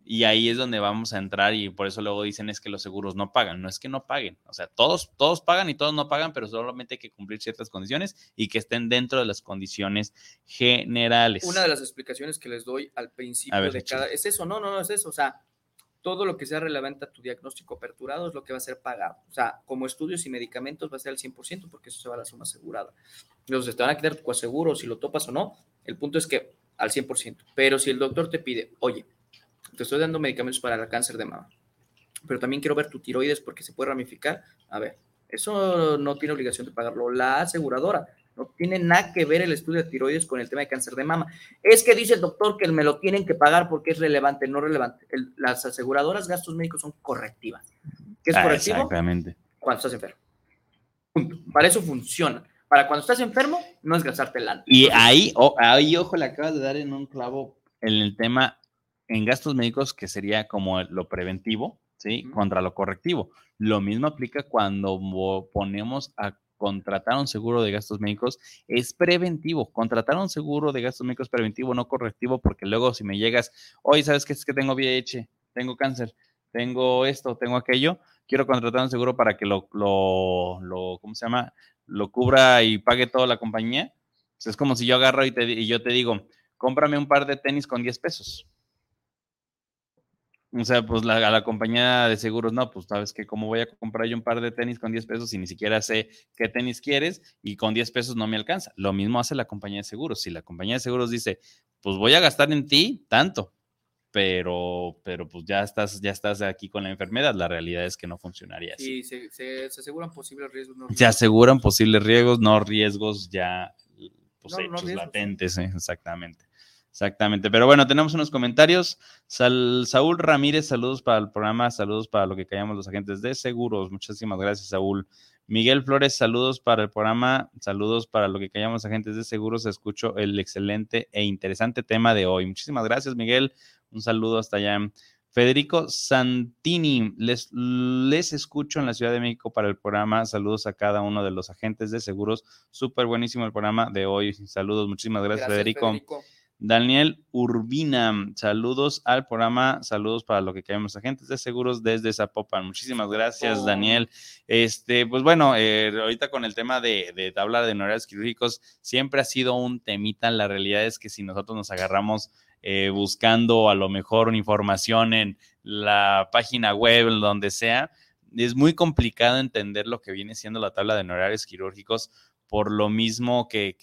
Y ahí es donde vamos a entrar y por eso luego dicen es que los seguros no pagan. No es que no paguen. O sea, todos, todos pagan y todos no pagan, pero solamente hay que cumplir ciertas condiciones y que estén dentro de las condiciones generales. Una de las explicaciones que les doy al principio ver, de échale. cada. Es eso, no, no, no es eso. O sea, todo lo que sea relevante a tu diagnóstico aperturado es lo que va a ser pagado. O sea, como estudios y medicamentos va a ser al 100% porque eso se va a la suma asegurada. Entonces, te van a quitar tu coaseguro si lo topas o no. El punto es que al 100%. Pero si el doctor te pide, oye, te estoy dando medicamentos para el cáncer de mama, pero también quiero ver tu tiroides porque se puede ramificar. A ver, eso no tiene obligación de pagarlo la aseguradora. No tiene nada que ver el estudio de tiroides con el tema de cáncer de mama. Es que dice el doctor que me lo tienen que pagar porque es relevante, no relevante. El- las aseguradoras gastos médicos son correctivas. ¿Qué es Ah, correctivo? Exactamente. Cuando estás enfermo. Punto. Para eso funciona. Para cuando estás enfermo, no es gastarte el. Y ahí, ahí, ojo, le acabas de dar en un clavo en el tema en gastos médicos, que sería como lo preventivo, ¿sí? Contra lo correctivo. Lo mismo aplica cuando mo- ponemos a contratar un seguro de gastos médicos, es preventivo. Contratar un seguro de gastos médicos preventivo, no correctivo, porque luego si me llegas, oye, ¿sabes qué? Es que tengo VIH, tengo cáncer, tengo esto, tengo aquello, quiero contratar un seguro para que lo, lo, lo ¿cómo se llama? Lo cubra y pague toda la compañía sea, es como si yo agarro y, te, y yo te digo, cómprame un par de tenis con 10 pesos. O sea, pues la, a la compañía de seguros, no, pues sabes que cómo voy a comprar yo un par de tenis con 10 pesos si ni siquiera sé qué tenis quieres y con 10 pesos no me alcanza. Lo mismo hace la compañía de seguros. Si la compañía de seguros dice, pues voy a gastar en ti tanto, pero, pero pues ya estás, ya estás aquí con la enfermedad, la realidad es que no funcionaría así. Y se, se- se aseguran posibles riesgos. no Se riesgos. aseguran posibles riesgos, no riesgos ya pues, No, no hechos, riesgos. latentes, ¿eh? exactamente. Exactamente. Pero bueno, tenemos unos comentarios. Sal- Saúl Ramírez, saludos para el programa, saludos para lo que callamos los agentes de seguros. Muchísimas gracias, Saúl. Miguel Flores, saludos para el programa, saludos para lo que callamos agentes de seguros. Escucho el excelente e interesante tema de hoy. Muchísimas gracias, Miguel. Un saludo hasta allá. Federico Santini, les, les escucho en la Ciudad de México para el programa. Saludos a cada uno de los agentes de seguros. Súper buenísimo el programa de hoy. Saludos, muchísimas gracias, Federico. Daniel Urbina, saludos al programa, saludos para lo que queremos agentes de seguros desde Zapopan. Muchísimas gracias. Daniel. Este, pues bueno, eh, ahorita con el tema de, de tabla de honorarios quirúrgicos, siempre ha sido un temita. La realidad es que si nosotros nos agarramos eh, buscando a lo mejor información en la página web, donde sea, es muy complicado entender lo que viene siendo la tabla de honorarios quirúrgicos por lo mismo que,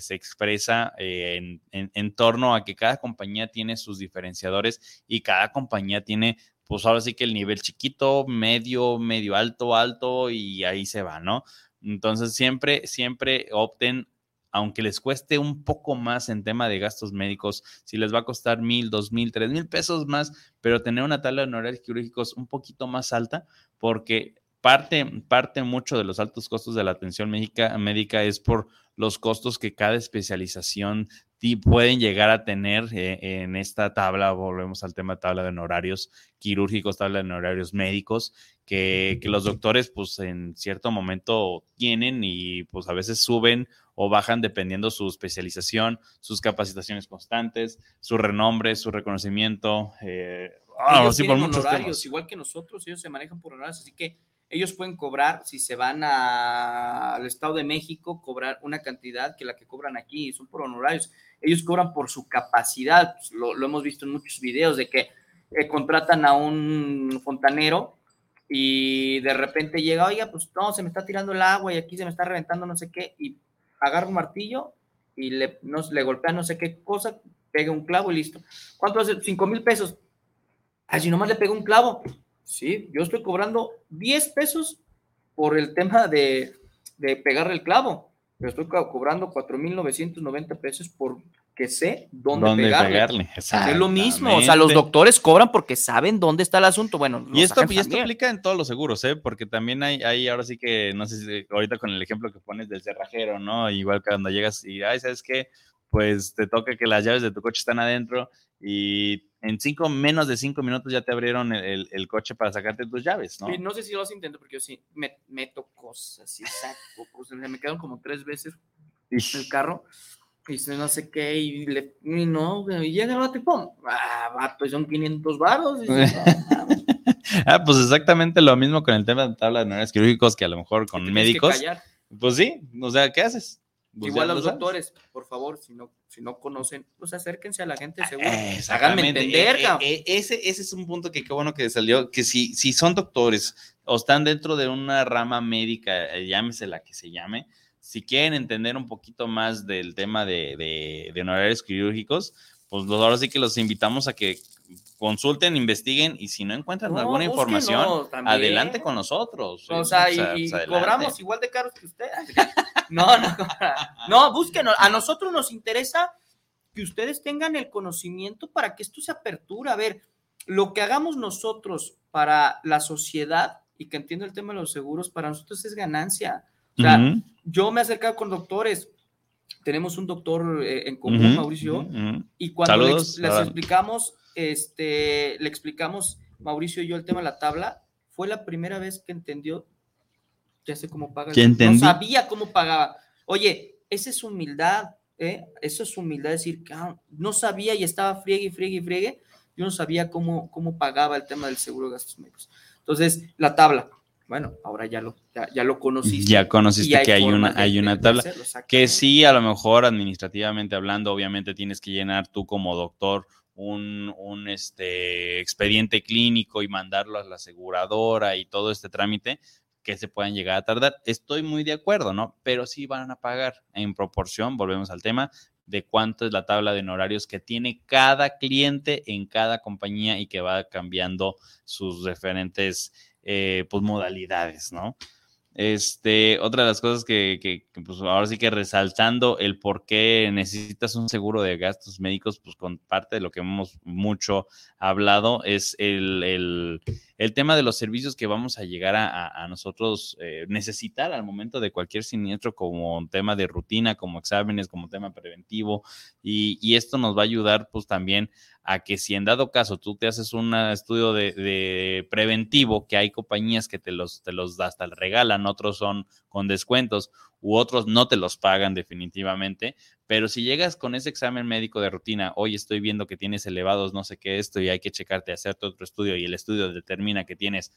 se expresa eh, en, en- torno a que cada compañía tiene sus diferenciadores y cada compañía tiene, pues ahora sí que el nivel chiquito, medio, medio alto, alto y ahí se va, ¿no? Entonces siempre, siempre opten, aunque les cueste un poco más en tema de gastos médicos, si les va a costar mil, dos mil, tres mil pesos más, pero tener una tabla de honorarios quirúrgicos un poquito más alta, porque parte, parte mucho de los altos costos de la atención médica, médica es por los costos que cada especialización pueden llegar a tener eh, en esta tabla. Volvemos al tema de tabla de honorarios quirúrgicos, tabla de honorarios médicos, que, que los doctores pues en cierto momento tienen y pues a veces suben o bajan dependiendo su especialización, sus capacitaciones constantes, su renombre, su reconocimiento. eh, ah, ellos sí, por tienen muchos honorarios, temas. igual que nosotros, ellos se manejan por honorarios, así que ellos pueden cobrar, si se van al Estado de México, cobrar una cantidad que la que cobran aquí, son por honorarios. Ellos cobran por su capacidad, pues, lo, hemos visto en muchos videos de que eh, contratan a un fontanero y de repente llega, oiga, pues no, se me está tirando el agua y aquí se me está reventando no sé qué, y agarra un martillo y le, le golpea no sé qué cosa, pega un clavo y listo. ¿Cuánto hace? Cinco mil pesos. Ay, si nomás le pega un clavo. Sí, yo estoy cobrando 10 pesos por el tema de, de pegarle el clavo, pero estoy co- cobrando 4.990 pesos porque sé dónde, ¿Dónde pegarle. pegarle? Es lo mismo, o sea, los doctores cobran porque saben dónde está el asunto. Bueno, Y esto, y esto aplica en todos los seguros, ¿eh? Porque también hay, hay ahora sí que, no sé si ahorita con el ejemplo que pones del cerrajero, ¿no? Igual que cuando llegas y, ay, ¿sabes qué? Pues te toca que las llaves de tu coche están adentro y en cinco, menos de cinco minutos ya te abrieron el, el- el coche para sacarte tus llaves, ¿no? Y no sé si lo has intentado porque yo sí me, meto cosas y saco cosas. Me quedaron como tres veces el carro y no sé qué y, le, y no, y llega el vato y pum, ah, vato, son 500 varos. Ah, pues exactamente lo mismo con el tema de tabla de honorarios quirúrgicos que a lo mejor con médicos. Pues sí, o sea, ¿qué haces? Pues Igual los doctores, por favor, si no, si no conocen, pues acérquense a la gente seguro. Eh, Háganme entender, Eh, cabrón. eh, ese, ese es un punto que qué bueno que salió, que si, si son doctores o están dentro de una rama médica, eh, llámese la que se llame, si quieren entender un poquito más del tema de, de, de honorarios quirúrgicos, pues los- ahora sí que los invitamos a que consulten, investiguen y si no encuentran No, alguna información, adelante con nosotros. O eh, sea, y, pues, y pues, cobramos igual de caros que usted. No, no, no, búsquenos. A nosotros nos interesa que ustedes tengan el conocimiento para que esto se apertura. A ver, lo que hagamos nosotros para la sociedad y que entiendo el tema de los seguros, para nosotros es ganancia. O sea, yo me he acercado con doctores. Tenemos un doctor eh, en común, Mauricio, y cuando Saludos, les, explicamos, este, le explicamos, Mauricio y yo, el tema de la tabla, fue la primera vez que entendió, ya sé cómo paga. No sabía cómo pagaba. Oye, esa es humildad, ¿eh? Eso es humildad, decir, "Cabrón, no sabía y estaba friegue y friegue y friegue, yo no sabía cómo, cómo pagaba el tema del seguro de gastos médicos. Entonces, la tabla, bueno, ahora ya lo, ya, ya lo conociste. Ya conociste que hay una, hay una tabla. hacerlo, Que sí, a lo mejor administrativamente hablando, obviamente tienes que llenar tú como doctor un, un, este, expediente clínico y mandarlo a la aseguradora y todo este trámite que se puedan llegar a tardar. Estoy muy de acuerdo, ¿no? Pero sí van a pagar en proporción, volvemos al tema, de cuánto es la tabla de honorarios que tiene cada cliente en cada compañía y que va cambiando sus diferentes eh, pues, modalidades, ¿no? Este, otra de las cosas que, que- pues ahora sí que resaltando el por qué necesitas un seguro de gastos médicos, pues con parte de lo que hemos mucho hablado es el, el- el tema de los servicios que vamos a llegar a, nosotros eh, necesitar al momento de cualquier siniestro como un tema de rutina, como exámenes, como tema preventivo y, y esto nos va a ayudar pues también a que si en dado caso tú te haces un estudio de, de preventivo, que hay compañías que te los, te los hasta regalan, otros son con descuentos u otros no te los pagan definitivamente, pero si llegas con ese examen médico de rutina, hoy estoy viendo que tienes elevados no sé qué esto y hay que checarte, hacerte otro estudio y el estudio determina que tienes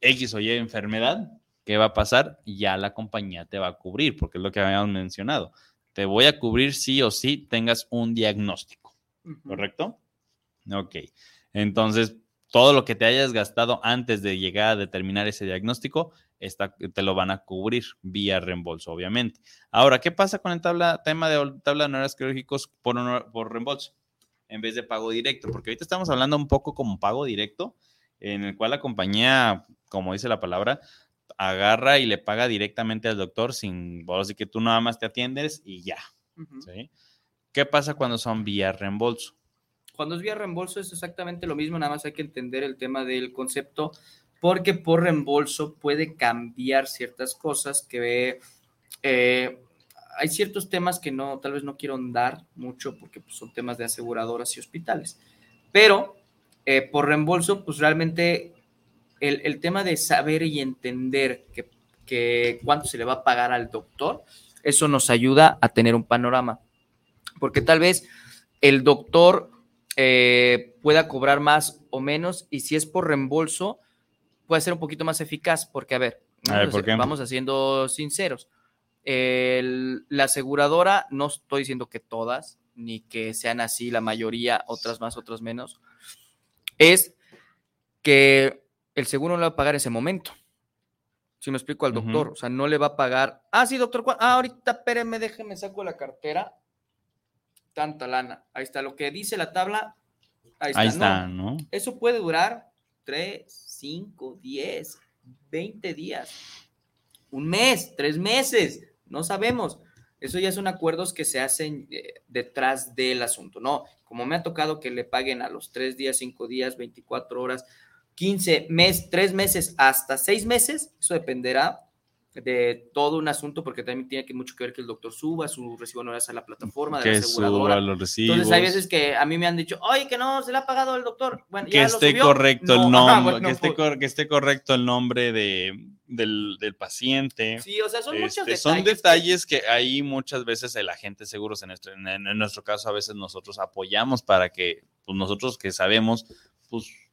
X o Y enfermedad, ¿qué va a pasar? Ya la compañía te va a cubrir, porque es lo que habíamos mencionado. Te voy a cubrir sí o sí tengas un diagnóstico. ¿correcto? Ok. Entonces, todo lo que te hayas gastado antes de llegar a determinar ese diagnóstico, está, te lo van a cubrir vía reembolso, obviamente. Ahora, ¿qué pasa con el tabla, tema de tabla de honorarios quirúrgicos por, honor- por reembolso en vez de pago directo? Porque ahorita estamos hablando un poco como pago directo, en el cual la compañía, como dice la palabra, agarra y le paga directamente al doctor sin, así que tú nada más te atiendes y ya. ¿Qué pasa cuando son vía reembolso? Cuando es vía reembolso es exactamente lo mismo, nada más hay que entender el tema del concepto, porque por reembolso puede cambiar ciertas cosas que eh, hay ciertos temas que no, tal vez no quiero dar mucho porque pues, son temas de aseguradoras y hospitales, pero eh, por reembolso, pues realmente el, el tema de saber y entender que, que cuánto se le va a pagar al doctor, eso nos ayuda a tener un panorama, porque tal vez el doctor eh, pueda cobrar más o menos y si es por reembolso puede ser un poquito más eficaz porque a ver, A ver, vamos, haciendo sinceros. El- la aseguradora, no estoy diciendo que todas, ni que sean así la mayoría, otras más, otras menos, es que el seguro no le va a pagar ese momento. Si me explico al doctor, o sea, no le va a pagar. Ah, sí, doctor. ¿cuá- Ah, ahorita, espéreme, déjeme, saco la cartera. Tanta lana. Ahí está, lo que dice la tabla. Ahí está. Ahí No, está, ¿no? eso puede durar 3, 5, 10, 20 días, un mes, tres meses, no sabemos. Eso ya son acuerdos que se hacen eh, detrás del asunto, ¿no? Como me ha tocado que le paguen a los 3 días, 5 días, 24 horas, 15 meses, 3 meses, hasta 6 meses, eso dependerá de todo un asunto, porque también tiene que mucho que ver que el doctor suba su recibo honorarios a la plataforma de la Que aseguradora. suba los recibos. Entonces hay veces que a mí me han dicho, oye, que no, se le ha pagado al doctor. Bueno, que ya lo esté subió. correcto el No, ajá, nombre, bueno, que, esté pues, cor- que esté correcto el nombre de, del, del paciente. Sí, o sea, son muchos Este, detalles. son detalles que ahí muchas veces el agente seguros, en nuestro, en, en nuestro caso, a veces nosotros apoyamos para que pues, nosotros que sabemos,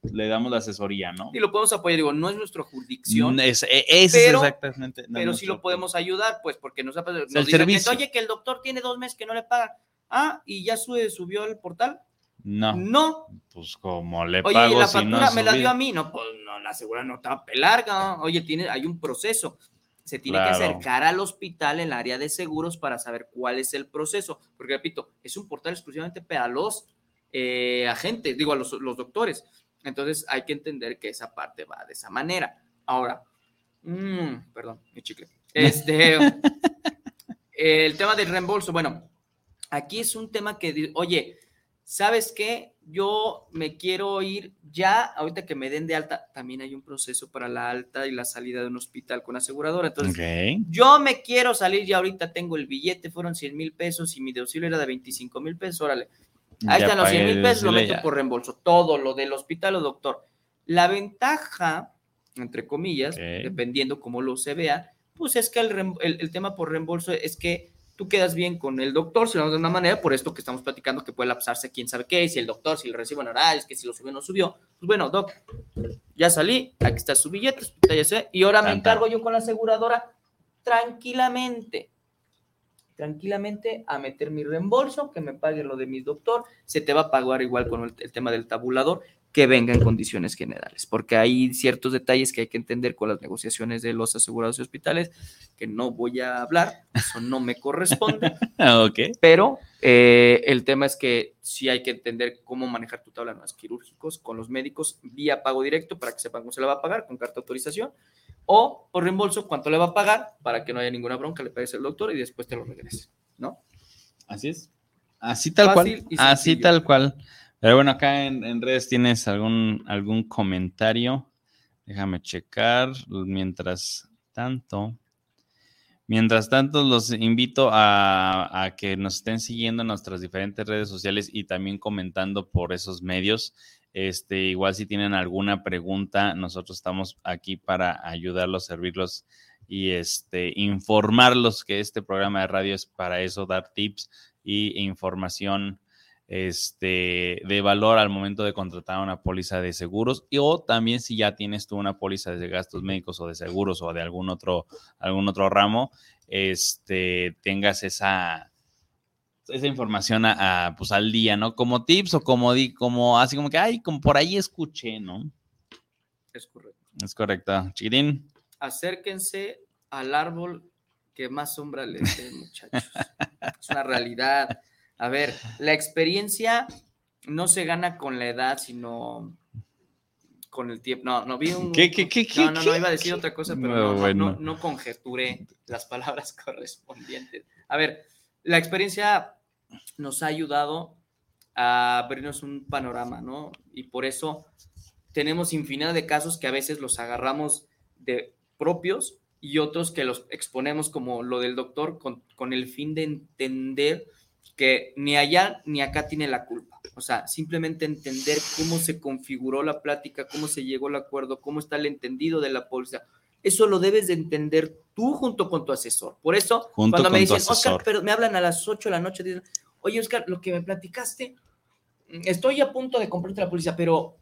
pues le damos la asesoría, ¿no? Y lo podemos apoyar, digo, no es nuestra jurisdicción, Es, e- ese pero- es exactamente. no, pero sí lo podemos ayudar, pues, porque nos, ha pasado- nos el dicen, servicio. oye, que el doctor tiene dos meses que no le pagan. Ah, y ya sube, subió el portal. No, No. pues como le Oye, pago y la si no factura ha me la dio a mí. No, pues no, la asegura no está larga. Oye, tiene, hay un proceso. Se tiene que acercar al hospital en el área de seguros para saber cuál es el proceso. Porque, repito, es un portal exclusivamente para los eh, agentes, digo, a los, los doctores. Entonces hay que entender que esa parte va de esa manera. Ahora, mm, perdón, mi chicle. Este, el tema del reembolso, bueno, aquí es un tema que, oye, ¿sabes qué? Yo me quiero ir ya, ahorita que me den de alta, también hay un proceso para la alta y la salida de un hospital con aseguradora. Entonces, Ok. yo me quiero salir y ahorita tengo el billete, fueron 100 mil pesos y mi deducible era de 25 mil pesos, órale. Ahí Ya están los 100 pagué mil pesos, lo meto ya. por reembolso, todo lo del hospital o doctor. La ventaja, entre comillas, Ok. dependiendo cómo lo se vea, pues es que el, el- el tema por reembolso es que tú quedas bien con el doctor, si lo de una manera, por esto que estamos platicando, que puede lapsarse quién sabe qué, si el doctor, si le recibe honorarios, que si lo subió o no subió. Pues bueno, doc, ya salí, aquí está su billete, ya sé, y ahora me encargo yo con la aseguradora tranquilamente, tranquilamente a meter mi reembolso, que me pague lo de mi doctor, se te va a pagar igual con el, el tema del tabulador, que venga en condiciones generales, porque hay ciertos detalles que hay que entender con las negociaciones de los asegurados y hospitales, que no voy a hablar, eso no me corresponde, ok. pero eh, el tema es que sí hay que entender cómo manejar tu tabla de anuales quirúrgicos con los médicos vía pago directo para que sepan cómo se le va a pagar con carta de autorización o por reembolso cuánto le va a pagar para que no haya ninguna bronca, le pagues al doctor y después te lo regrese, ¿no? Así es. Así tal Fácil cual. Así tal cual. Pero bueno, acá en, en redes tienes algún, algún comentario. Déjame checar. Mientras tanto. Mientras tanto, los invito a, a que nos estén siguiendo en nuestras diferentes redes sociales y también comentando por esos medios. Este, igual si tienen alguna pregunta, nosotros estamos aquí para ayudarlos, servirlos y este, informarlos que este programa de radio es para eso, dar tips y información este, de valor al momento de contratar una póliza de seguros y o también si ya tienes tú una póliza de gastos médicos o de seguros o de algún otro, algún otro ramo, este, tengas esa, esa información a, a, pues, al día, ¿no? Como tips o como, di, como así como que, ay, como por ahí escuché, ¿no? Es correcto. Es correcto. Chiquitín. Acérquense al árbol que más sombra les dé, muchachos. es una realidad. A ver, la experiencia no se gana con la edad, sino con el tiempo. No, no vi un. ¿Qué, qué, qué, no, no, no, iba a decir otra cosa, pero No, no, no, bueno. no, no conjeturé las palabras correspondientes. A ver, la experiencia nos ha ayudado a abrirnos un panorama, ¿no? Y por eso tenemos infinidad de casos que a veces los agarramos de propios y otros que los exponemos como lo del doctor con, con el fin de entender que ni allá ni acá tiene la culpa. O sea, simplemente entender cómo se configuró la plática, cómo se llegó al acuerdo, cómo está el entendido de la póliza. Eso lo debes de entender tú junto con tu asesor. Por eso, Junto cuando me dicen, Oscar, pero me hablan a las 8 de la noche, dicen, oye, Oscar, lo que me platicaste, mm, estoy a punto de comprarte la póliza, pero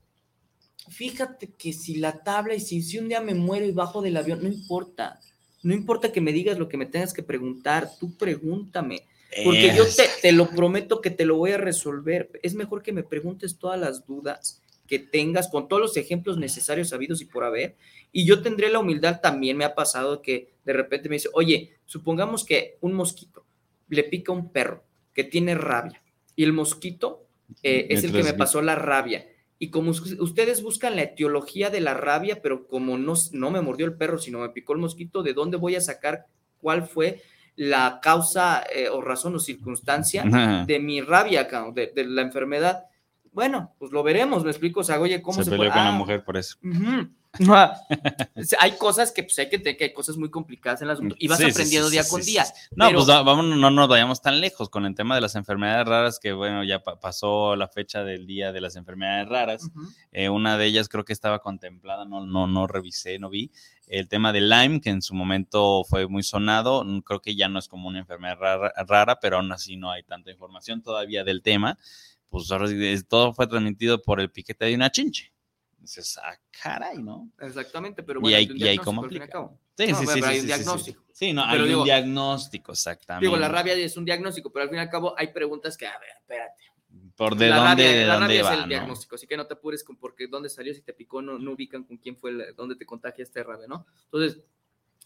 fíjate que si la tabla y si, si un día me muero y bajo del avión, no importa. No importa que me digas lo que me tengas que preguntar, tú pregúntame. Porque yo Es- te, te lo prometo que te lo voy a resolver. Es mejor que me preguntes todas las dudas que tengas con todos los ejemplos necesarios sabidos y por haber. Y yo tendré la humildad también, me ha pasado que de repente me dice, oye, supongamos que un mosquito le pica a un perro que tiene rabia y el mosquito eh, es el que me pasó la rabia. Y como us- ustedes buscan la etiología de la rabia, pero como no, no me mordió el perro, sino me picó el mosquito, ¿de dónde voy a sacar cuál fue la causa eh, o razón o circunstancia Ajá. de mi rabia, de, de la enfermedad? Bueno, pues lo veremos, me explico, o sea, oye, ¿cómo se, se, peleó puede- con la Ah, mujer por eso. hay cosas que pues hay que entender que hay cosas muy complicadas en las y vas Sí, aprendiendo sí, día con día. No, Pero- pues va- vamos, no nos vayamos tan lejos con el tema de las enfermedades raras, que bueno, ya pa- pasó la fecha del día de las enfermedades raras. Eh, una de ellas creo que estaba contemplada, no, no, no revisé, no vi. El tema del Lyme, que en su momento fue muy sonado, creo que ya no es como una enfermedad rara, rara, pero aún así no hay tanta información todavía del tema. Pues ahora todo fue transmitido por el piquete de una chinche. Dices, ah, caray, ¿no? Exactamente, pero Y bueno, ahí- hay y ahí cómo y aplica. Sí, No, sí, sí, hay un diagnóstico. Sí, no, Pero hay digo- un diagnóstico, exactamente. Digo, la rabia es un diagnóstico, pero al fin y al cabo hay preguntas que, a ver, espérate. ¿Por de la dónde, rabia, de la dónde rabia va, es el no? diagnóstico, así que no te apures con porque dónde salió, si te picó, no, no ubican con quién fue, dónde te contagia esta rabia, ¿no? Entonces,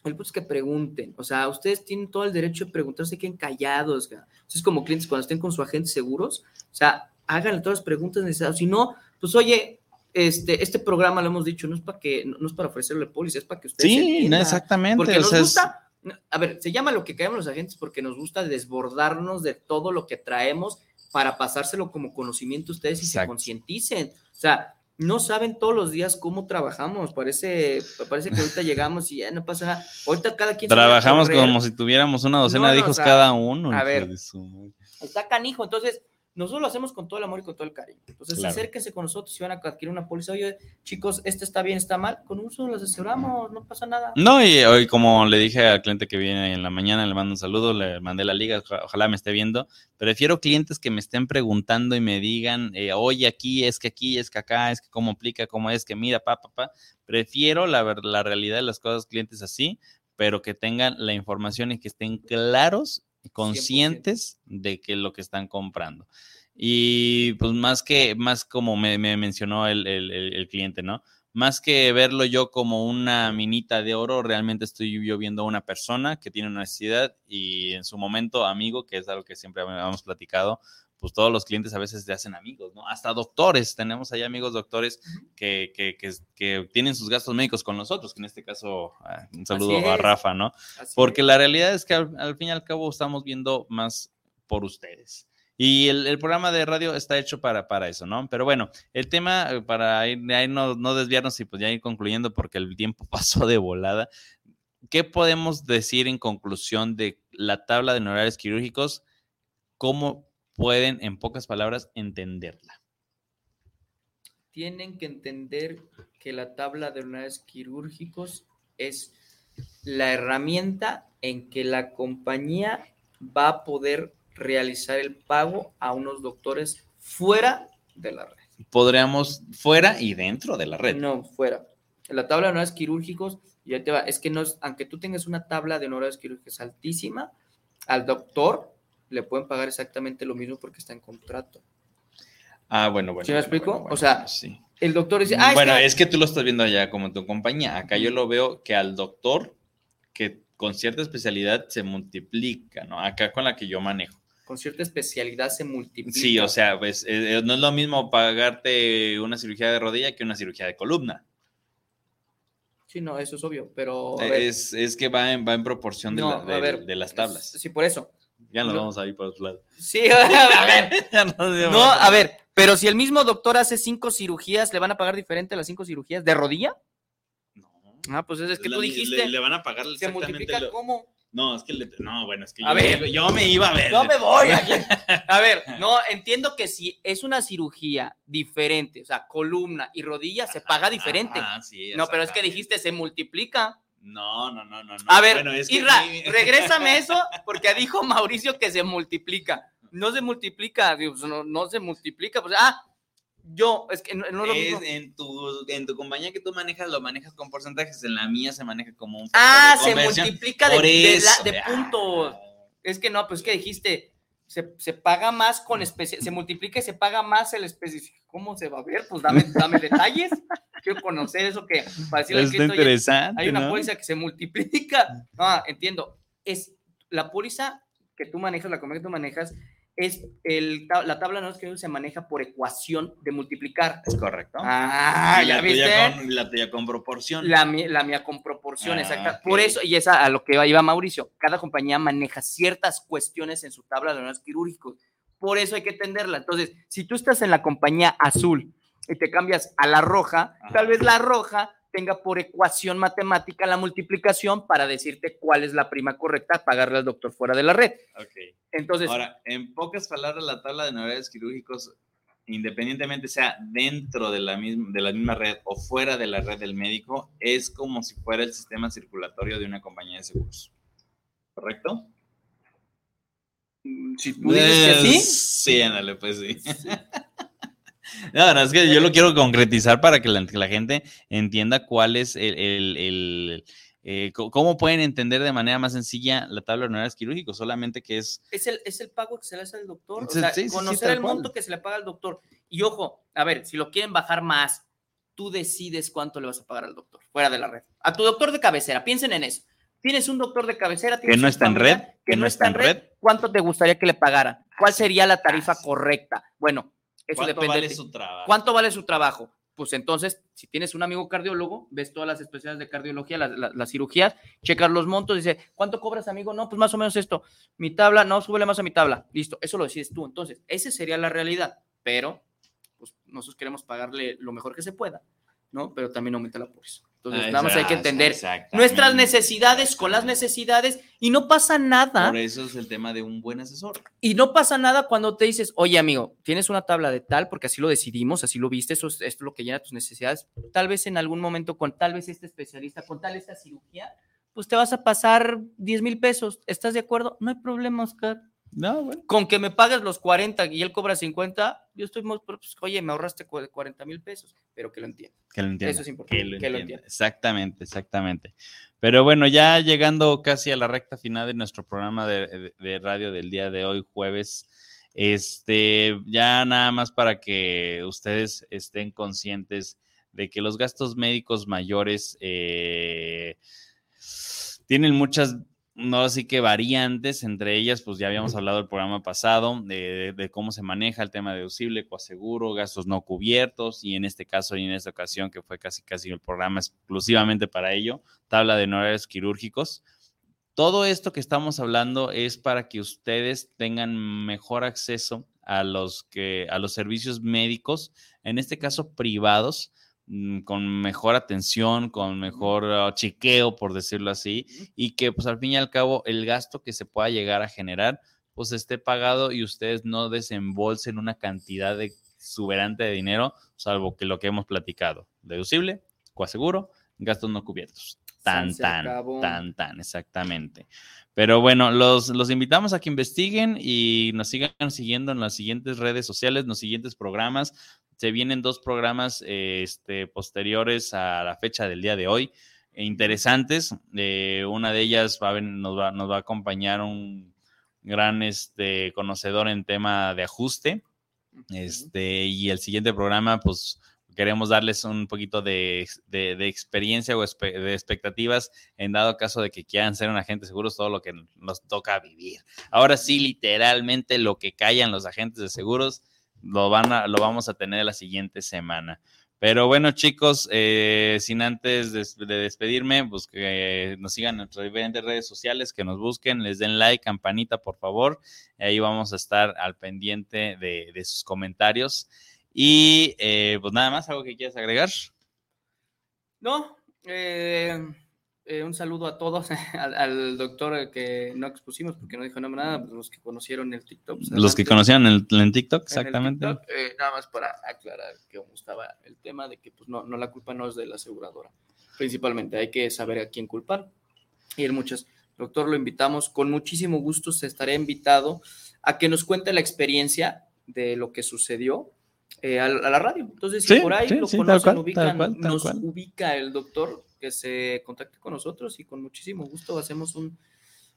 el punto es que pregunten, o sea, ustedes tienen todo el derecho de preguntar, se queden callados, ustedes como clientes cuando estén con su agente seguros, o sea, háganle todas las preguntas necesarias, si no, pues oye, este, este programa lo hemos dicho, no es para que, no, es para ofrecerle póliza, es para que ustedes Sí, no, exactamente. Porque nos es- gusta, a ver, se llama lo que caemos los agentes porque nos gusta desbordarnos de todo lo que traemos para pasárselo como conocimiento a ustedes y se Exacto. concienticen. O sea, no saben todos los días cómo trabajamos. Parece, parece que ahorita llegamos y ya no pasa nada. Ahorita cada quien se Trabajamos como si tuviéramos una docena No, de no, hijos o sea, cada uno. a ver. de. Está canijo. Entonces, nosotros lo hacemos con todo el amor y con todo el cariño. Entonces, Claro. acérquense con nosotros si van a adquirir una póliza. Oye, chicos, este está bien, está mal. Con uso los asesoramos, no pasa nada. No, y hoy como le dije al cliente que viene en la mañana, le mando un saludo, le mandé la liga, oja- ojalá me esté viendo. Prefiero clientes que me estén preguntando y me digan, eh, oye, aquí, es que aquí, es que acá, es que cómo aplica, cómo es que mira, pa, pa, pa. Prefiero la, la realidad de las cosas, clientes así, pero que tengan la información y que estén claros, conscientes de que lo que están comprando. Y pues más que, más como me, me mencionó el, el- el- cliente, ¿no? Más que verlo yo como una minita de oro, realmente estoy yo viendo a una persona que tiene una necesidad y en su momento amigo, que es algo que siempre hemos platicado, pues todos los clientes a veces te hacen amigos, ¿no? Hasta doctores, tenemos ahí amigos doctores que, que, que, que tienen sus gastos médicos con nosotros, que en este caso, ah, un saludo a. Rafa, ¿no? Así Porque es. la realidad es que al, al fin y al cabo estamos viendo más por ustedes. Y el, el programa de radio está hecho para, para eso, ¿no? Pero bueno, el tema, eh, para ir, ahí no, no desviarnos y pues ya ir concluyendo porque el tiempo pasó de volada. ¿Qué podemos decir en conclusión de la tabla de honorarios quirúrgicos? ¿Cómo pueden, en pocas palabras, entenderla? tienen que entender que la tabla de honorarios quirúrgicos es la herramienta en que la compañía va a poder realizar el pago a unos doctores fuera de la red. Podríamos fuera y dentro de la red. No, fuera. La tabla de honorarios quirúrgicos, ya te va, es que no es, aunque tú tengas una tabla de honorarios quirúrgicos altísima, al doctor le pueden pagar exactamente lo mismo porque está en contrato. Ah, bueno, bueno. ¿Sí me bueno, explico? bueno, O sea, sí. El doctor dice, ah, es bueno, que- es que tú lo estás viendo allá como en tu compañía. Acá yo lo veo que al doctor que con cierta especialidad se multiplica, ¿no? Acá con la que yo manejo. con cierta especialidad se multiplica. Sí, o sea, pues eh, eh, no es lo mismo pagarte una cirugía de rodilla que una cirugía de columna. Sí, no, eso es obvio, pero... Eh, Es, es que va en, va en proporción de, no, la- a de- ver, de las tablas. Sí, por eso. Ya nos no. vamos a ir por otro lado. Sí, a ver. No, a- ver, pero si el mismo doctor hace cinco cirugías, ¿le van a pagar diferente las cinco cirugías de rodilla? No. Ah, pues es que La- tú dijiste, Le, van a pagar se exactamente multiplica lo- cómo. No, es que le- no, bueno, es que A yo, ver. me, yo me iba a ver. No me voy. aquí. A ver, no, entiendo que si es una cirugía diferente, o sea, columna y rodilla, se paga diferente. Ah, sí, no, pero es que dijiste se multiplica. No, no, no, no. no. A ver, Bueno, es que Irra, sí. regrésame eso, porque dijo Mauricio que se multiplica. No se multiplica, digo, pues, no, no se multiplica. Pues, ah, yo, es que no, lo Es mismo. en tu, en tu compañía que tú manejas, lo manejas con porcentajes. En la mía se maneja como un. Ah, de se multiplica de, de la- eso. de puntos. Es que no, pues que dijiste, se, se paga más con especie, se multiplica y se paga más el especie. ¿Cómo se va a ver? Pues dame, dame detalles. Quiero conocer eso que para decirle "Oye, interesante. hay una ¿no? póliza que se multiplica. Ah, entiendo. Es la póliza que tú manejas, la compañía que tú manejas, es el, la tabla no es que se maneja por ecuación de multiplicar. Es correcto. Ah, Y la viste. tuya con, la tuya con proporción. La, la mía con proporción, Ah, exacta. ok. Por eso, y esa a lo que iba Mauricio, cada compañía maneja ciertas cuestiones en su tabla de honorarios quirúrgicos. Por eso hay que entenderla. Entonces, si tú estás en la compañía azul y te cambias a la roja, Ajá. tal vez la roja tenga por ecuación matemática la multiplicación para decirte cuál es la prima correcta a pagarle al doctor fuera de la red. Ok. Entonces, Ahora, en pocas palabras, la tabla de honorarios quirúrgicos, independientemente sea dentro de la, misma, de la misma red o fuera de la red del médico, es como si fuera el sistema circulatorio de una compañía de seguros. ¿Correcto? si tú dices que sí, Sí, ándale, pues sí. No, no, es que yo lo quiero concretizar para que la, que la gente entienda cuál es el, el- el, eh, cómo pueden entender de manera más sencilla la tabla de honorarios quirúrgicos, solamente que es es el, es el pago que se le hace al doctor. O Sí, sea, sí, sí, sí, conocer el cual. monto que se le paga al doctor. Y ojo, a ver, si lo quieren bajar más, tú decides cuánto le vas a pagar al doctor, fuera de la red. A tu doctor de cabecera, piensen en eso. Tienes un doctor de cabecera tienes no está en red, que no está en red. ¿Cuánto te gustaría que le pagaran? ¿Cuál sería la tarifa correcta? Bueno, eso ¿cuánto depende vale de su trabajo. ¿Cuánto vale su trabajo? Pues entonces, si tienes un amigo cardiólogo, ves todas las especialidades de cardiología, las, las- las cirugías, checas los montos, dice, ¿cuánto cobras, amigo? No, pues más o menos esto. Mi tabla, no, súbele más a mi tabla. Listo, eso lo decides tú. Entonces, esa sería la realidad. Pero, pues nosotros queremos pagarle lo mejor que se pueda, ¿no? Pero también aumenta la póliza. Entonces, Ah, nada más hay que entender nuestras necesidades con las necesidades y no pasa nada. Por eso es el tema de un buen asesor. Y no pasa nada cuando te dices, oye amigo, tienes una tabla de tal, porque así lo decidimos, así lo viste, eso es, esto es lo que llena tus necesidades. Tal vez en algún momento con tal vez este especialista, con tal esta cirugía, pues te vas a pasar 10 mil pesos. ¿Estás de acuerdo? No hay problema, Oscar. No, bueno. Con que me pagues los 40 y él cobra 50, yo estoy muy, pues, oye, me ahorraste cu- 40 mil pesos, pero que lo entienda. Que lo entienda. Eso es importante, Que lo que lo entienda. entienda. Exactamente, exactamente. Pero bueno, ya llegando casi a la recta final de nuestro programa de, de- de radio del día de hoy, jueves, este, ya nada más para que ustedes estén conscientes de que los gastos médicos mayores eh, tienen muchas, no así que variantes, entre ellas, pues ya habíamos hablado el programa pasado de, de cómo se maneja el tema deducible, coaseguro, gastos no cubiertos, y en este caso y en esta ocasión, que fue casi casi el programa exclusivamente para ello, tabla de honorarios quirúrgicos. Todo esto que estamos hablando es para que ustedes tengan mejor acceso a los que a los servicios médicos, en este caso privados, con mejor atención, con mejor uh, chequeo, por decirlo así, y que pues al fin y al cabo el gasto que se pueda llegar a generar pues esté pagado y ustedes no desembolsen una cantidad de exuberante de dinero, salvo que lo que hemos platicado, deducible, coaseguro, gastos no cubiertos. Tan, tan, tan, tan, exactamente. Pero bueno, los, los invitamos a que investiguen y nos sigan siguiendo en las siguientes redes sociales, en los siguientes programas. Se vienen dos programas eh, este, posteriores a la fecha del día de hoy, eh, interesantes. Eh, una de ellas va a nos, va, nos va a acompañar un gran este, conocedor en tema de ajuste. Este, y el siguiente programa, pues queremos darles un poquito de, de- de experiencia o espe- de expectativas en dado caso de que quieran ser un agente seguros, todo lo que nos toca vivir. Ahora sí, literalmente lo que callan los agentes de seguros lo, van a, lo vamos a tener la siguiente semana. Pero bueno, chicos, eh, sin antes de, de despedirme, pues que nos sigan en nuestras diferentes redes sociales, que nos busquen, les den like, campanita, por favor. Ahí vamos a estar al pendiente de, de sus comentarios. Y eh, pues nada más, ¿algo que quieras agregar? No, eh, eh, un saludo a todos, al, al doctor que no expusimos porque no dijo nada, nada, pues, los que conocieron el TikTok. pues, Los que conocían en, en TikTok, en el exactamente. TikTok, eh, nada más para aclarar que estaba el tema de que pues no, no la culpa no es de la aseguradora. Principalmente hay que saber a quién culpar. Y en muchas, doctor, lo invitamos con muchísimo gusto, se estará invitado a que nos cuente la experiencia de lo que sucedió eh, a, a la radio. Entonces, si Sí, por ahí sí, lo sí, conocen, cual, ubican, tal cual, tal nos cual. ubica el doctor, que se contacte con nosotros y con muchísimo gusto hacemos un,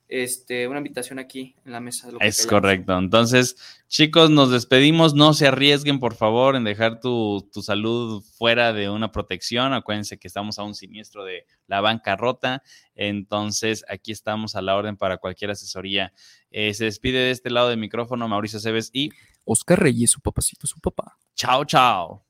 este, una invitación aquí en la mesa. de lo que Es correcto. Entonces, chicos, nos despedimos. No se arriesguen, por favor, en dejar tu, tu salud fuera de una protección. Acuérdense que estamos a un siniestro de la bancarrota. Entonces, aquí estamos a la orden para cualquier asesoría. Eh, se despide de este lado del micrófono Mauricio Cebes y Oscar Reyes, su papacito, su papá. chao, chao.